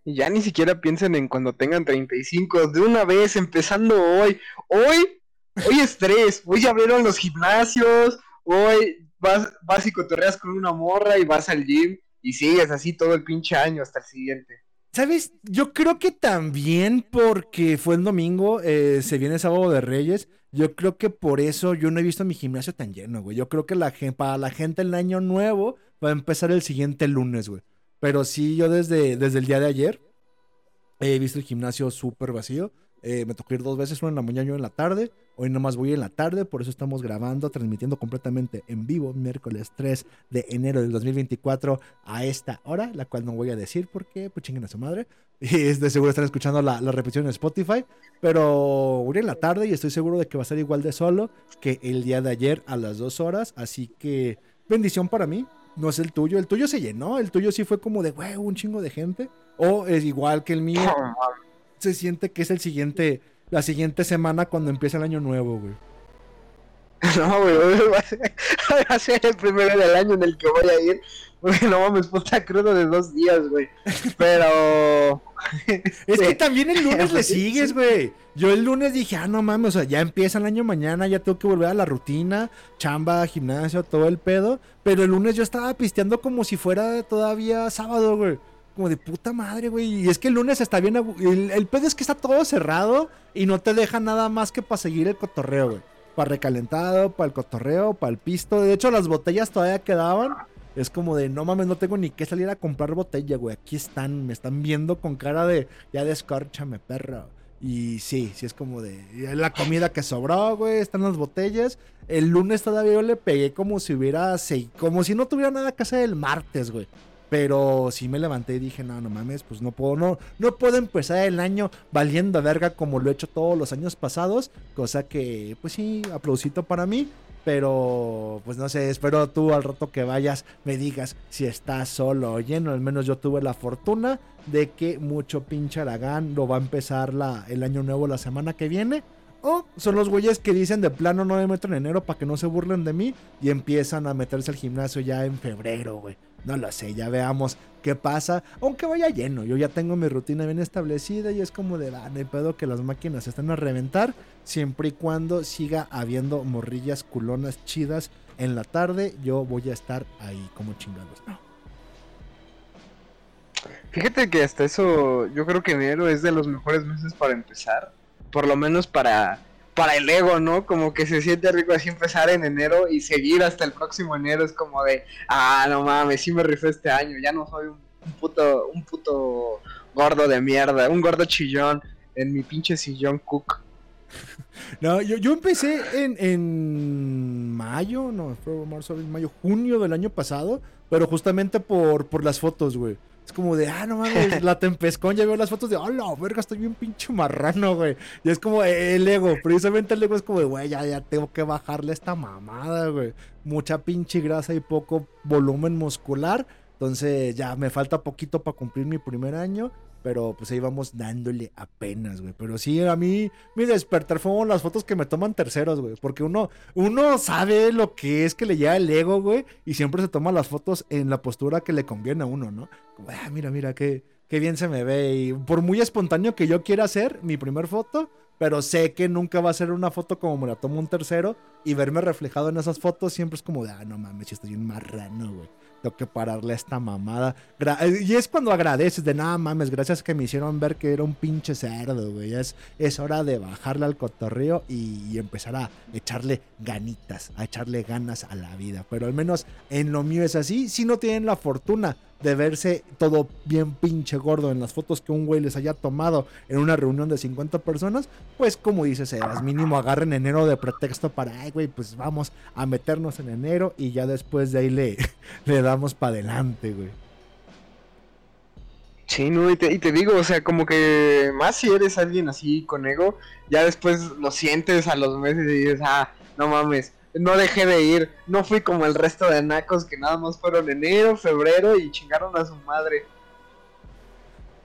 Y ya ni siquiera piensen en cuando tengan 35, de una vez, empezando hoy. Hoy, hoy es tres, hoy ya abrieron los gimnasios, hoy vas, vas y cotorreas con una morra y vas al gym y sigues así todo el pinche año hasta el siguiente. ¿Sabes? Yo creo que también porque fue el domingo, eh, se viene sábado de Reyes. Yo creo que por eso yo no he visto mi gimnasio tan lleno, güey. Yo creo que la, para la gente el año nuevo va a empezar el siguiente lunes, güey. Pero sí, yo desde, desde el día de ayer he visto el gimnasio súper vacío. Eh, me tocó ir dos veces, una en la mañana y una en la tarde. Hoy nomás voy en la tarde, por eso estamos grabando, transmitiendo completamente en vivo, miércoles 3 de enero del 2024 a esta hora, la cual no voy a decir porque, pues chinguen a su madre. Y es de seguro están escuchando la, repetición en Spotify. Pero voy en la tarde y estoy seguro de que va a ser igual de solo que el día de ayer a las 2 horas. Así que bendición para mí. No es el tuyo. El tuyo se llenó. El tuyo sí fue como de, güey, un chingo de gente. O es igual que el mío. Se siente que es el siguiente, la siguiente semana cuando empieza el año nuevo, güey. No, güey, va a, ser, va a ser el primero del año en el que voy a ir. Porque no mames, puta crudo de dos días, güey. Pero. Es que también el lunes le sigues, güey. Yo el lunes dije, ah, no mames, o sea, ya empieza el año mañana, ya tengo que volver a la rutina, chamba, gimnasio, todo el pedo. Pero el lunes yo estaba pisteando como si fuera todavía sábado, güey. Como de puta madre, güey. Y es que el lunes está bien. El, el pedo es que está todo cerrado y no te deja nada más que para seguir el cotorreo, güey. Para recalentado, para el cotorreo, para el pisto. De hecho, las botellas todavía quedaban. Es como de, no mames, no tengo ni que salir a comprar botella, güey. Aquí están, me están viendo con cara de, ya descórchame, perro. Y sí, sí es como de, la comida que sobró, güey, están las botellas. El lunes todavía yo le pegué como si hubiera, como si no tuviera nada que hacer el martes, güey. Pero sí me levanté y dije, no, no mames, pues no puedo, no, no puedo empezar el año valiendo verga como lo he hecho todos los años pasados. Cosa que, pues sí, aplausito para mí. Pero, pues no sé, espero tú al rato que vayas me digas si estás solo o lleno. Al menos yo tuve la fortuna de que mucho pinche Aragán lo va a empezar la, el año nuevo la semana que viene. O son los güeyes que dicen de plano no me meto en enero para que no se burlen de mí y empiezan a meterse al gimnasio ya en febrero, güey. No lo sé, ya veamos qué pasa. Aunque vaya lleno, yo ya tengo mi rutina bien establecida y es como de, ah, no hay pedo que las máquinas estén a reventar siempre y cuando siga habiendo morrillas culonas chidas en la tarde, yo voy a estar ahí como chingados. No. Fíjate que hasta eso, yo creo que enero es de los mejores meses para empezar. Por lo menos para, para el ego, ¿no? Como que se siente rico así empezar en enero y seguir hasta el próximo enero. Es como de, ah, no mames, sí me rifé este año. Ya no soy un, puto, un puto gordo de mierda, un gordo chillón en mi pinche sillón cook. No, yo, yo empecé en, en mayo, no, marzo, abril, mayo, junio del año pasado, pero justamente por, por las fotos, güey. Es como de, ah, no mames, la tempescón, ya veo las fotos de, oh, la verga, estoy bien pinche marrano, güey. Y es como el ego, precisamente el ego es como de, güey, ya, ya tengo que bajarle esta mamada, güey. Mucha pinche grasa y poco volumen muscular. Entonces ya me falta poquito para cumplir mi primer año. Pero pues ahí vamos dándole apenas, güey. Pero sí, a mí mi despertar fueron las fotos que me toman terceros, güey. Porque uno, uno sabe lo que es que le llega el ego, güey. Y siempre se toma las fotos en la postura que le conviene a uno, ¿no? Como, ah, mira, mira, qué, qué bien se me ve. Y por muy espontáneo que yo quiera hacer mi primer foto, pero sé que nunca va a ser una foto como me la tomo un tercero. Y verme reflejado en esas fotos siempre es como de, ah, no mames, estoy un marrano, güey que pararle a esta mamada. y es cuando agradeces de nada mames, gracias que me hicieron ver que era un pinche cerdo, güey. Es, es hora de bajarle al cotorreo y, empezar a echarle ganitas, a echarle ganas a la vida. Pero al menos en lo mío es así. Si no tienen la fortuna de verse todo bien pinche gordo en las fotos que un güey les haya tomado en una reunión de 50 personas, pues como dices, Sebas, mínimo agarren enero de pretexto para, ay, güey, pues vamos a meternos en enero y ya después de ahí le, le damos para adelante, güey. Sí, no, y te, y te digo, o sea, como que más si eres alguien así con ego, ya después lo sientes a los meses y dices, ah, no mames, no dejé de ir. No fui como el resto de nacos que nada más fueron enero, febrero y chingaron a su madre.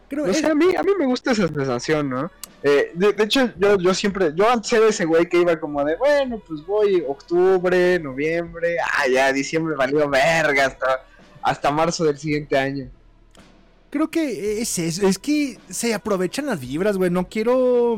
Creo no sé, a mí, a mí me gusta esa sensación, ¿no? Eh, de, hecho, yo, yo siempre, yo antes era ese güey que iba como de, bueno, pues voy octubre, noviembre, ah, ya, diciembre valió verga hasta, hasta marzo del siguiente año. Creo que es eso, es que se aprovechan las vibras, güey, no quiero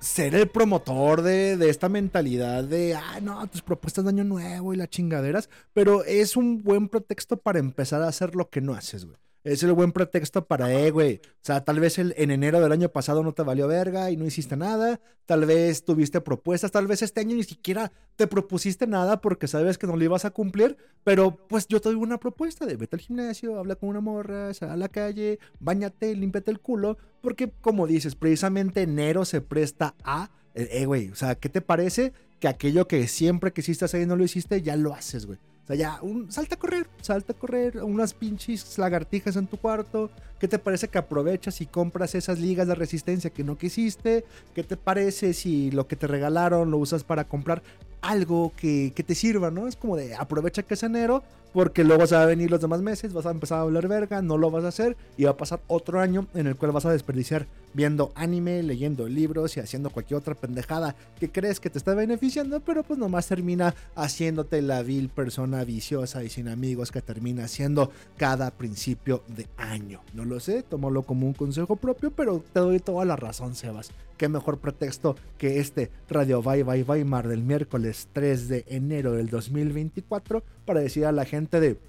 ser el promotor de, de, esta mentalidad de, ah, no, tus propuestas de año nuevo y las chingaderas, pero es un buen pretexto para empezar a hacer lo que no haces, güey es el buen pretexto para, eh, güey. O sea, tal vez el, en enero del año pasado no te valió verga y no hiciste nada. Tal vez tuviste propuestas. Tal vez este año ni siquiera te propusiste nada porque sabes que no lo ibas a cumplir. Pero pues yo te doy una propuesta de vete al gimnasio, habla con una morra, sal a la calle, bañate, límpiate el culo. Porque, como dices, precisamente enero se presta a, eh, eh, güey. O sea, ¿qué te parece que aquello que siempre quisiste hacer y no lo hiciste, ya lo haces, güey? Ya, un, salta a correr, salta a correr, unas pinches lagartijas en tu cuarto. ¿Qué te parece que aprovechas y compras esas ligas de resistencia que no quisiste? ¿Qué te parece si lo que te regalaron lo usas para comprar algo que, que te sirva, ¿no? Es como de aprovecha que es enero, porque luego se va a venir los demás meses, vas a empezar a hablar verga, no lo vas a hacer y va a pasar otro año en el cual vas a desperdiciar viendo anime, leyendo libros y haciendo cualquier otra pendejada que crees que te está beneficiando, pero pues nomás termina haciéndote la vil persona viciosa y sin amigos que termina haciendo cada principio de año. No lo sé, tómalo como un consejo propio, pero te doy toda la razón, Sebas. Qué mejor pretexto que este Radio Bye Bye Weimar del miércoles 3 de enero del 2024 para decir a la gente de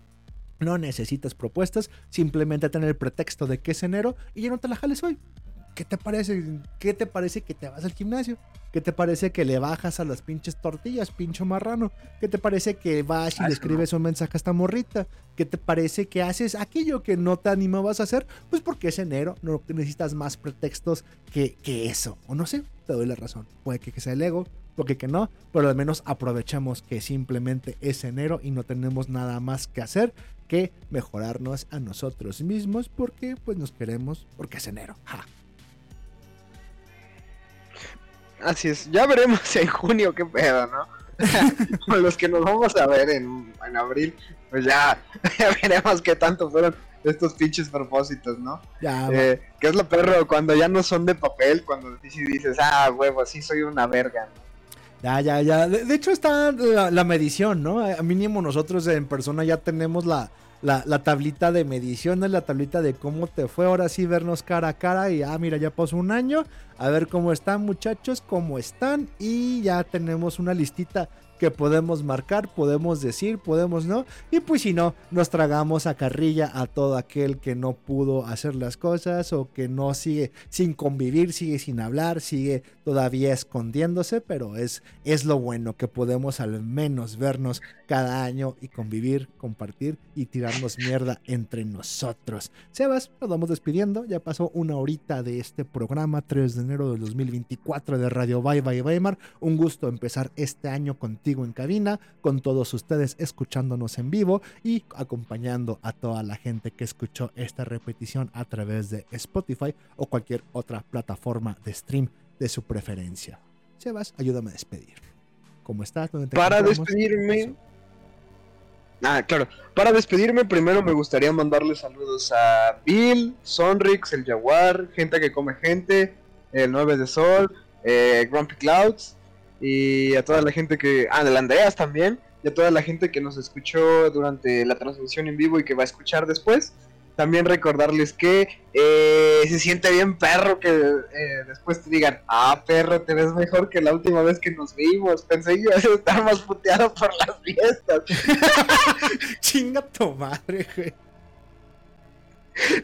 no necesitas propuestas, simplemente tener el pretexto de que es enero y ya no te la jales hoy. ¿Qué te parece? ¿Qué te parece que te vas al gimnasio? ¿Qué te parece que le bajas a las pinches tortillas, pincho marrano? ¿Qué te parece que vas y le escribes un mensaje a esta morrita? ¿Qué te parece que haces aquello que no te animabas a hacer? Pues porque es enero, no necesitas más pretextos que, que eso. O no sé, te doy la razón. Puede que sea el ego, puede que no, pero al menos aprovechamos que simplemente es enero y no tenemos nada más que hacer que mejorarnos a nosotros mismos porque pues nos queremos porque es enero. Ja. Así es, ya veremos en junio qué pedo, ¿no? Con los que nos vamos a ver en, abril, pues ya, veremos qué tanto fueron estos pinches propósitos, ¿no? Ya, eh, ¿Qué es lo perro? Cuando ya no son de papel, cuando dices, ah, huevo, sí soy una verga, Ya, ya, ya. De, hecho está la, medición, ¿no? A mínimo nosotros en persona ya tenemos la, la, tablita de mediciones, la tablita de cómo te fue. Ahora sí vernos cara a cara y, ah, mira, ya pasó un año. A ver cómo están muchachos, cómo están. Y ya tenemos una listita que podemos marcar, podemos decir, podemos no. Y pues si no, nos tragamos a carrilla a todo aquel que no pudo hacer las cosas o que no sigue sin convivir, sigue sin hablar, sigue todavía escondiéndose, pero es, es lo bueno que podemos al menos vernos cada año y convivir, compartir y tirarnos mierda entre nosotros. Sebas, nos vamos despidiendo, ya pasó una horita de este programa, 3 de enero del 2024 de Radio Bye Bye Weimar. Un gusto empezar este año contigo contigo en cabina, con todos ustedes escuchándonos en vivo y acompañando a toda la gente que escuchó esta repetición a través de Spotify o cualquier otra plataforma de stream de su preferencia. Sebas, ayúdame a despedir. ¿Cómo estás? ¿Dónde te Para despedirme. Ah, claro. Para despedirme, primero me gustaría mandarle saludos a Bill, Sonrix, el Jaguar, gente que come gente, el 9 de Sol, eh, Grumpy Clouds y a toda la gente que. Ah, del Andreas también. Y a toda la gente que nos escuchó durante la transmisión en vivo y que va a escuchar después. También recordarles que eh, se siente bien perro que eh, después te digan, ah perro, te ves mejor que la última vez que nos vimos. Pensé que ibas a estar más puteado por las fiestas. Chinga tu madre, güey.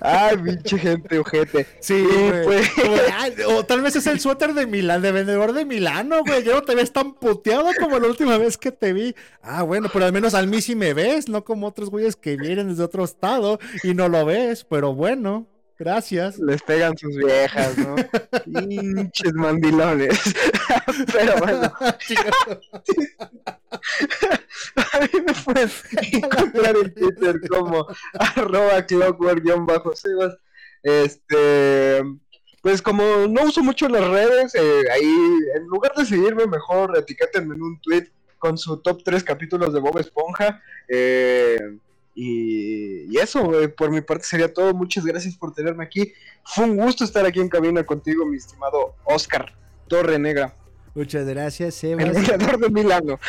Ay, pinche gente, ojete. Sí, güey. pues- Como de, "Ay, o tal vez es el suéter de Milán, de vendedor de Milano, güey. Yo no te ves tan puteado como la última vez que te vi. Ah, bueno, pero al menos al mí sí me ves, no como otros güeyes que vienen desde otro estado y no lo ves. Pero bueno, gracias. Les pegan sus viejas, ¿no? Pinches mandilones. Pero bueno, a mí me pueden encontrar en Twitter como arroba clockwork-sebas. Este, pues como no uso mucho las redes, eh, ahí en lugar de seguirme mejor etiquétenme en un tweet con su top 3 capítulos de Bob Esponja. eh, y, eso, por mi parte sería todo. Muchas gracias por tenerme aquí. Fue un gusto estar aquí en cabina contigo, mi estimado Oscar Torre Negra, Muchas gracias, el Sebas. goleador de Milano.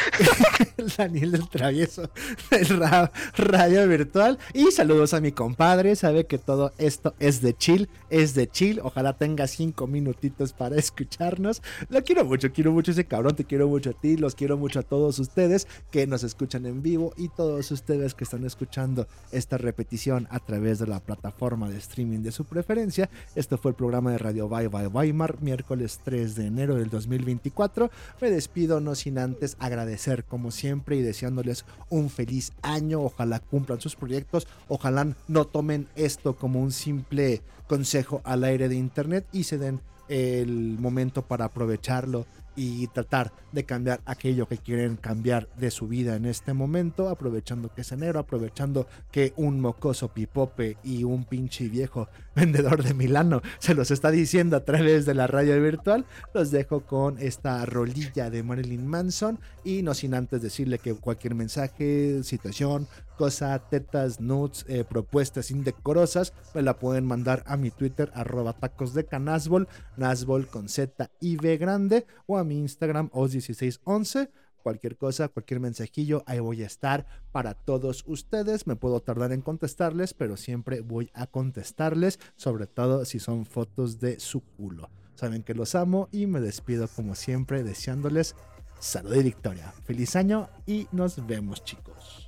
el Daniel del Travieso del ra- Radio Virtual. Y saludos a mi compadre. Sabe que todo esto es de chill, es de chill. Ojalá tenga cinco minutitos para escucharnos. Lo quiero mucho, quiero mucho ese cabrón. Te quiero mucho a ti, los quiero mucho a todos ustedes que nos escuchan en vivo y todos ustedes que están escuchando esta repetición a través de la plataforma de streaming de su preferencia. Esto fue el programa de Radio Bye Bye Weimar, miércoles 3 de enero del 2024. Me despido no sin antes agradecer como siempre y deseándoles un feliz año. Ojalá cumplan sus proyectos. Ojalá no tomen esto como un simple consejo al aire de internet y se den el momento para aprovecharlo y tratar de cambiar aquello que quieren cambiar de su vida en este momento, aprovechando que es enero, aprovechando que un mocoso pipope y un pinche viejo vendedor de Milano se los está diciendo a través de la radio virtual. Los dejo con esta rolilla de Marilyn Manson y no sin antes decirle que cualquier mensaje, situación, cosa, tetas, nudes, eh, propuestas indecorosas, me la pueden mandar a mi Twitter, arroba tacos de canasbol, nasbol con Z y B grande, o a mi Instagram, os1611. Cualquier cosa, cualquier mensajillo, ahí voy a estar para todos ustedes. Me puedo tardar en contestarles, pero siempre voy a contestarles, sobre todo si son fotos de su culo. Saben que los amo y me despido como siempre deseándoles salud y victoria. Feliz año y nos vemos chicos.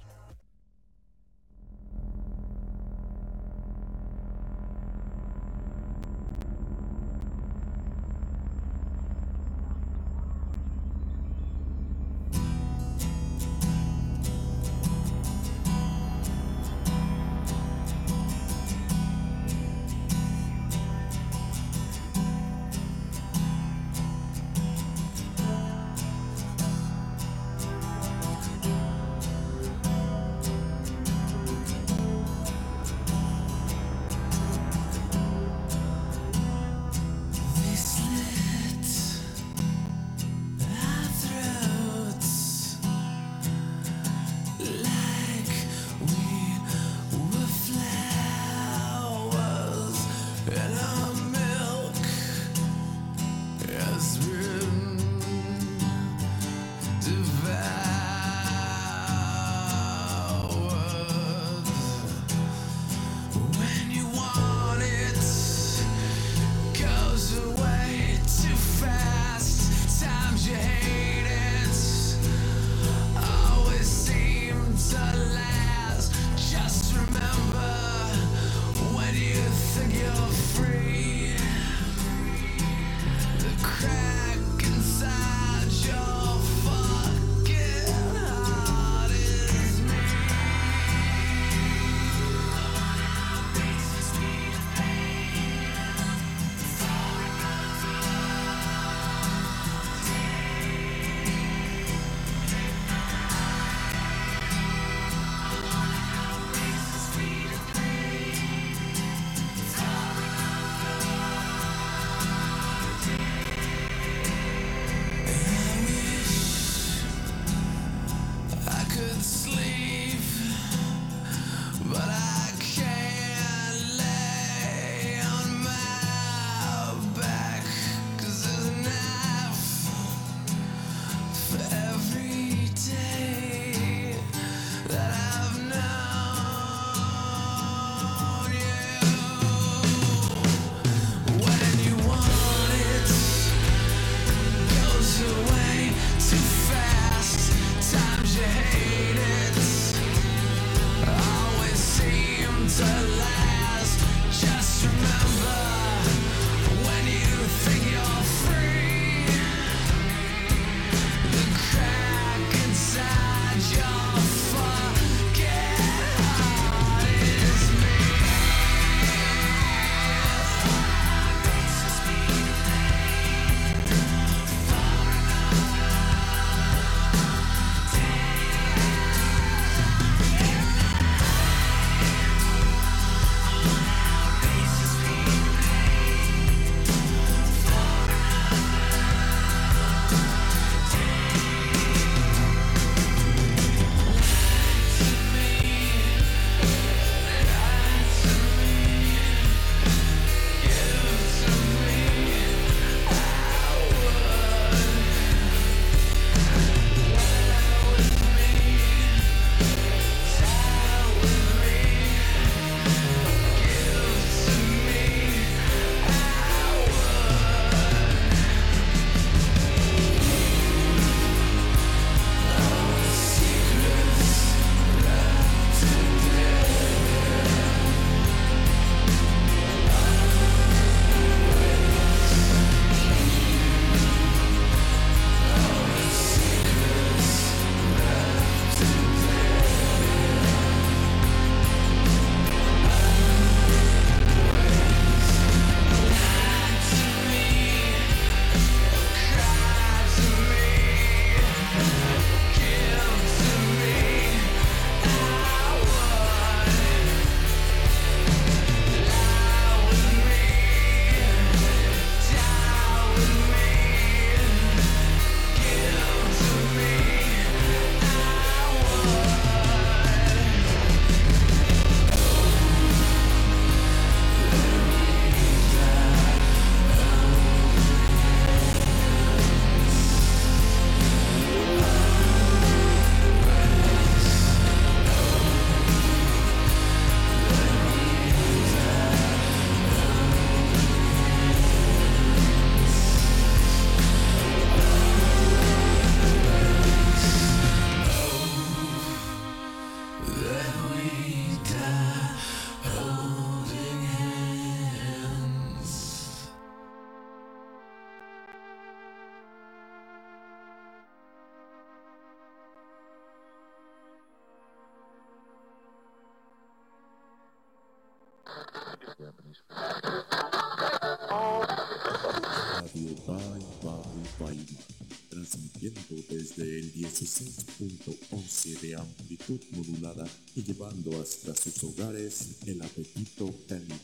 Llevando hasta sus hogares el apetito caníbal.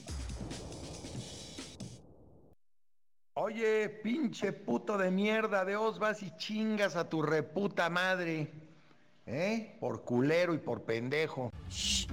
Oye, pinche puto de mierda, de os vas y chingas a tu reputa madre. ¿Eh? Por culero y por pendejo. Shh.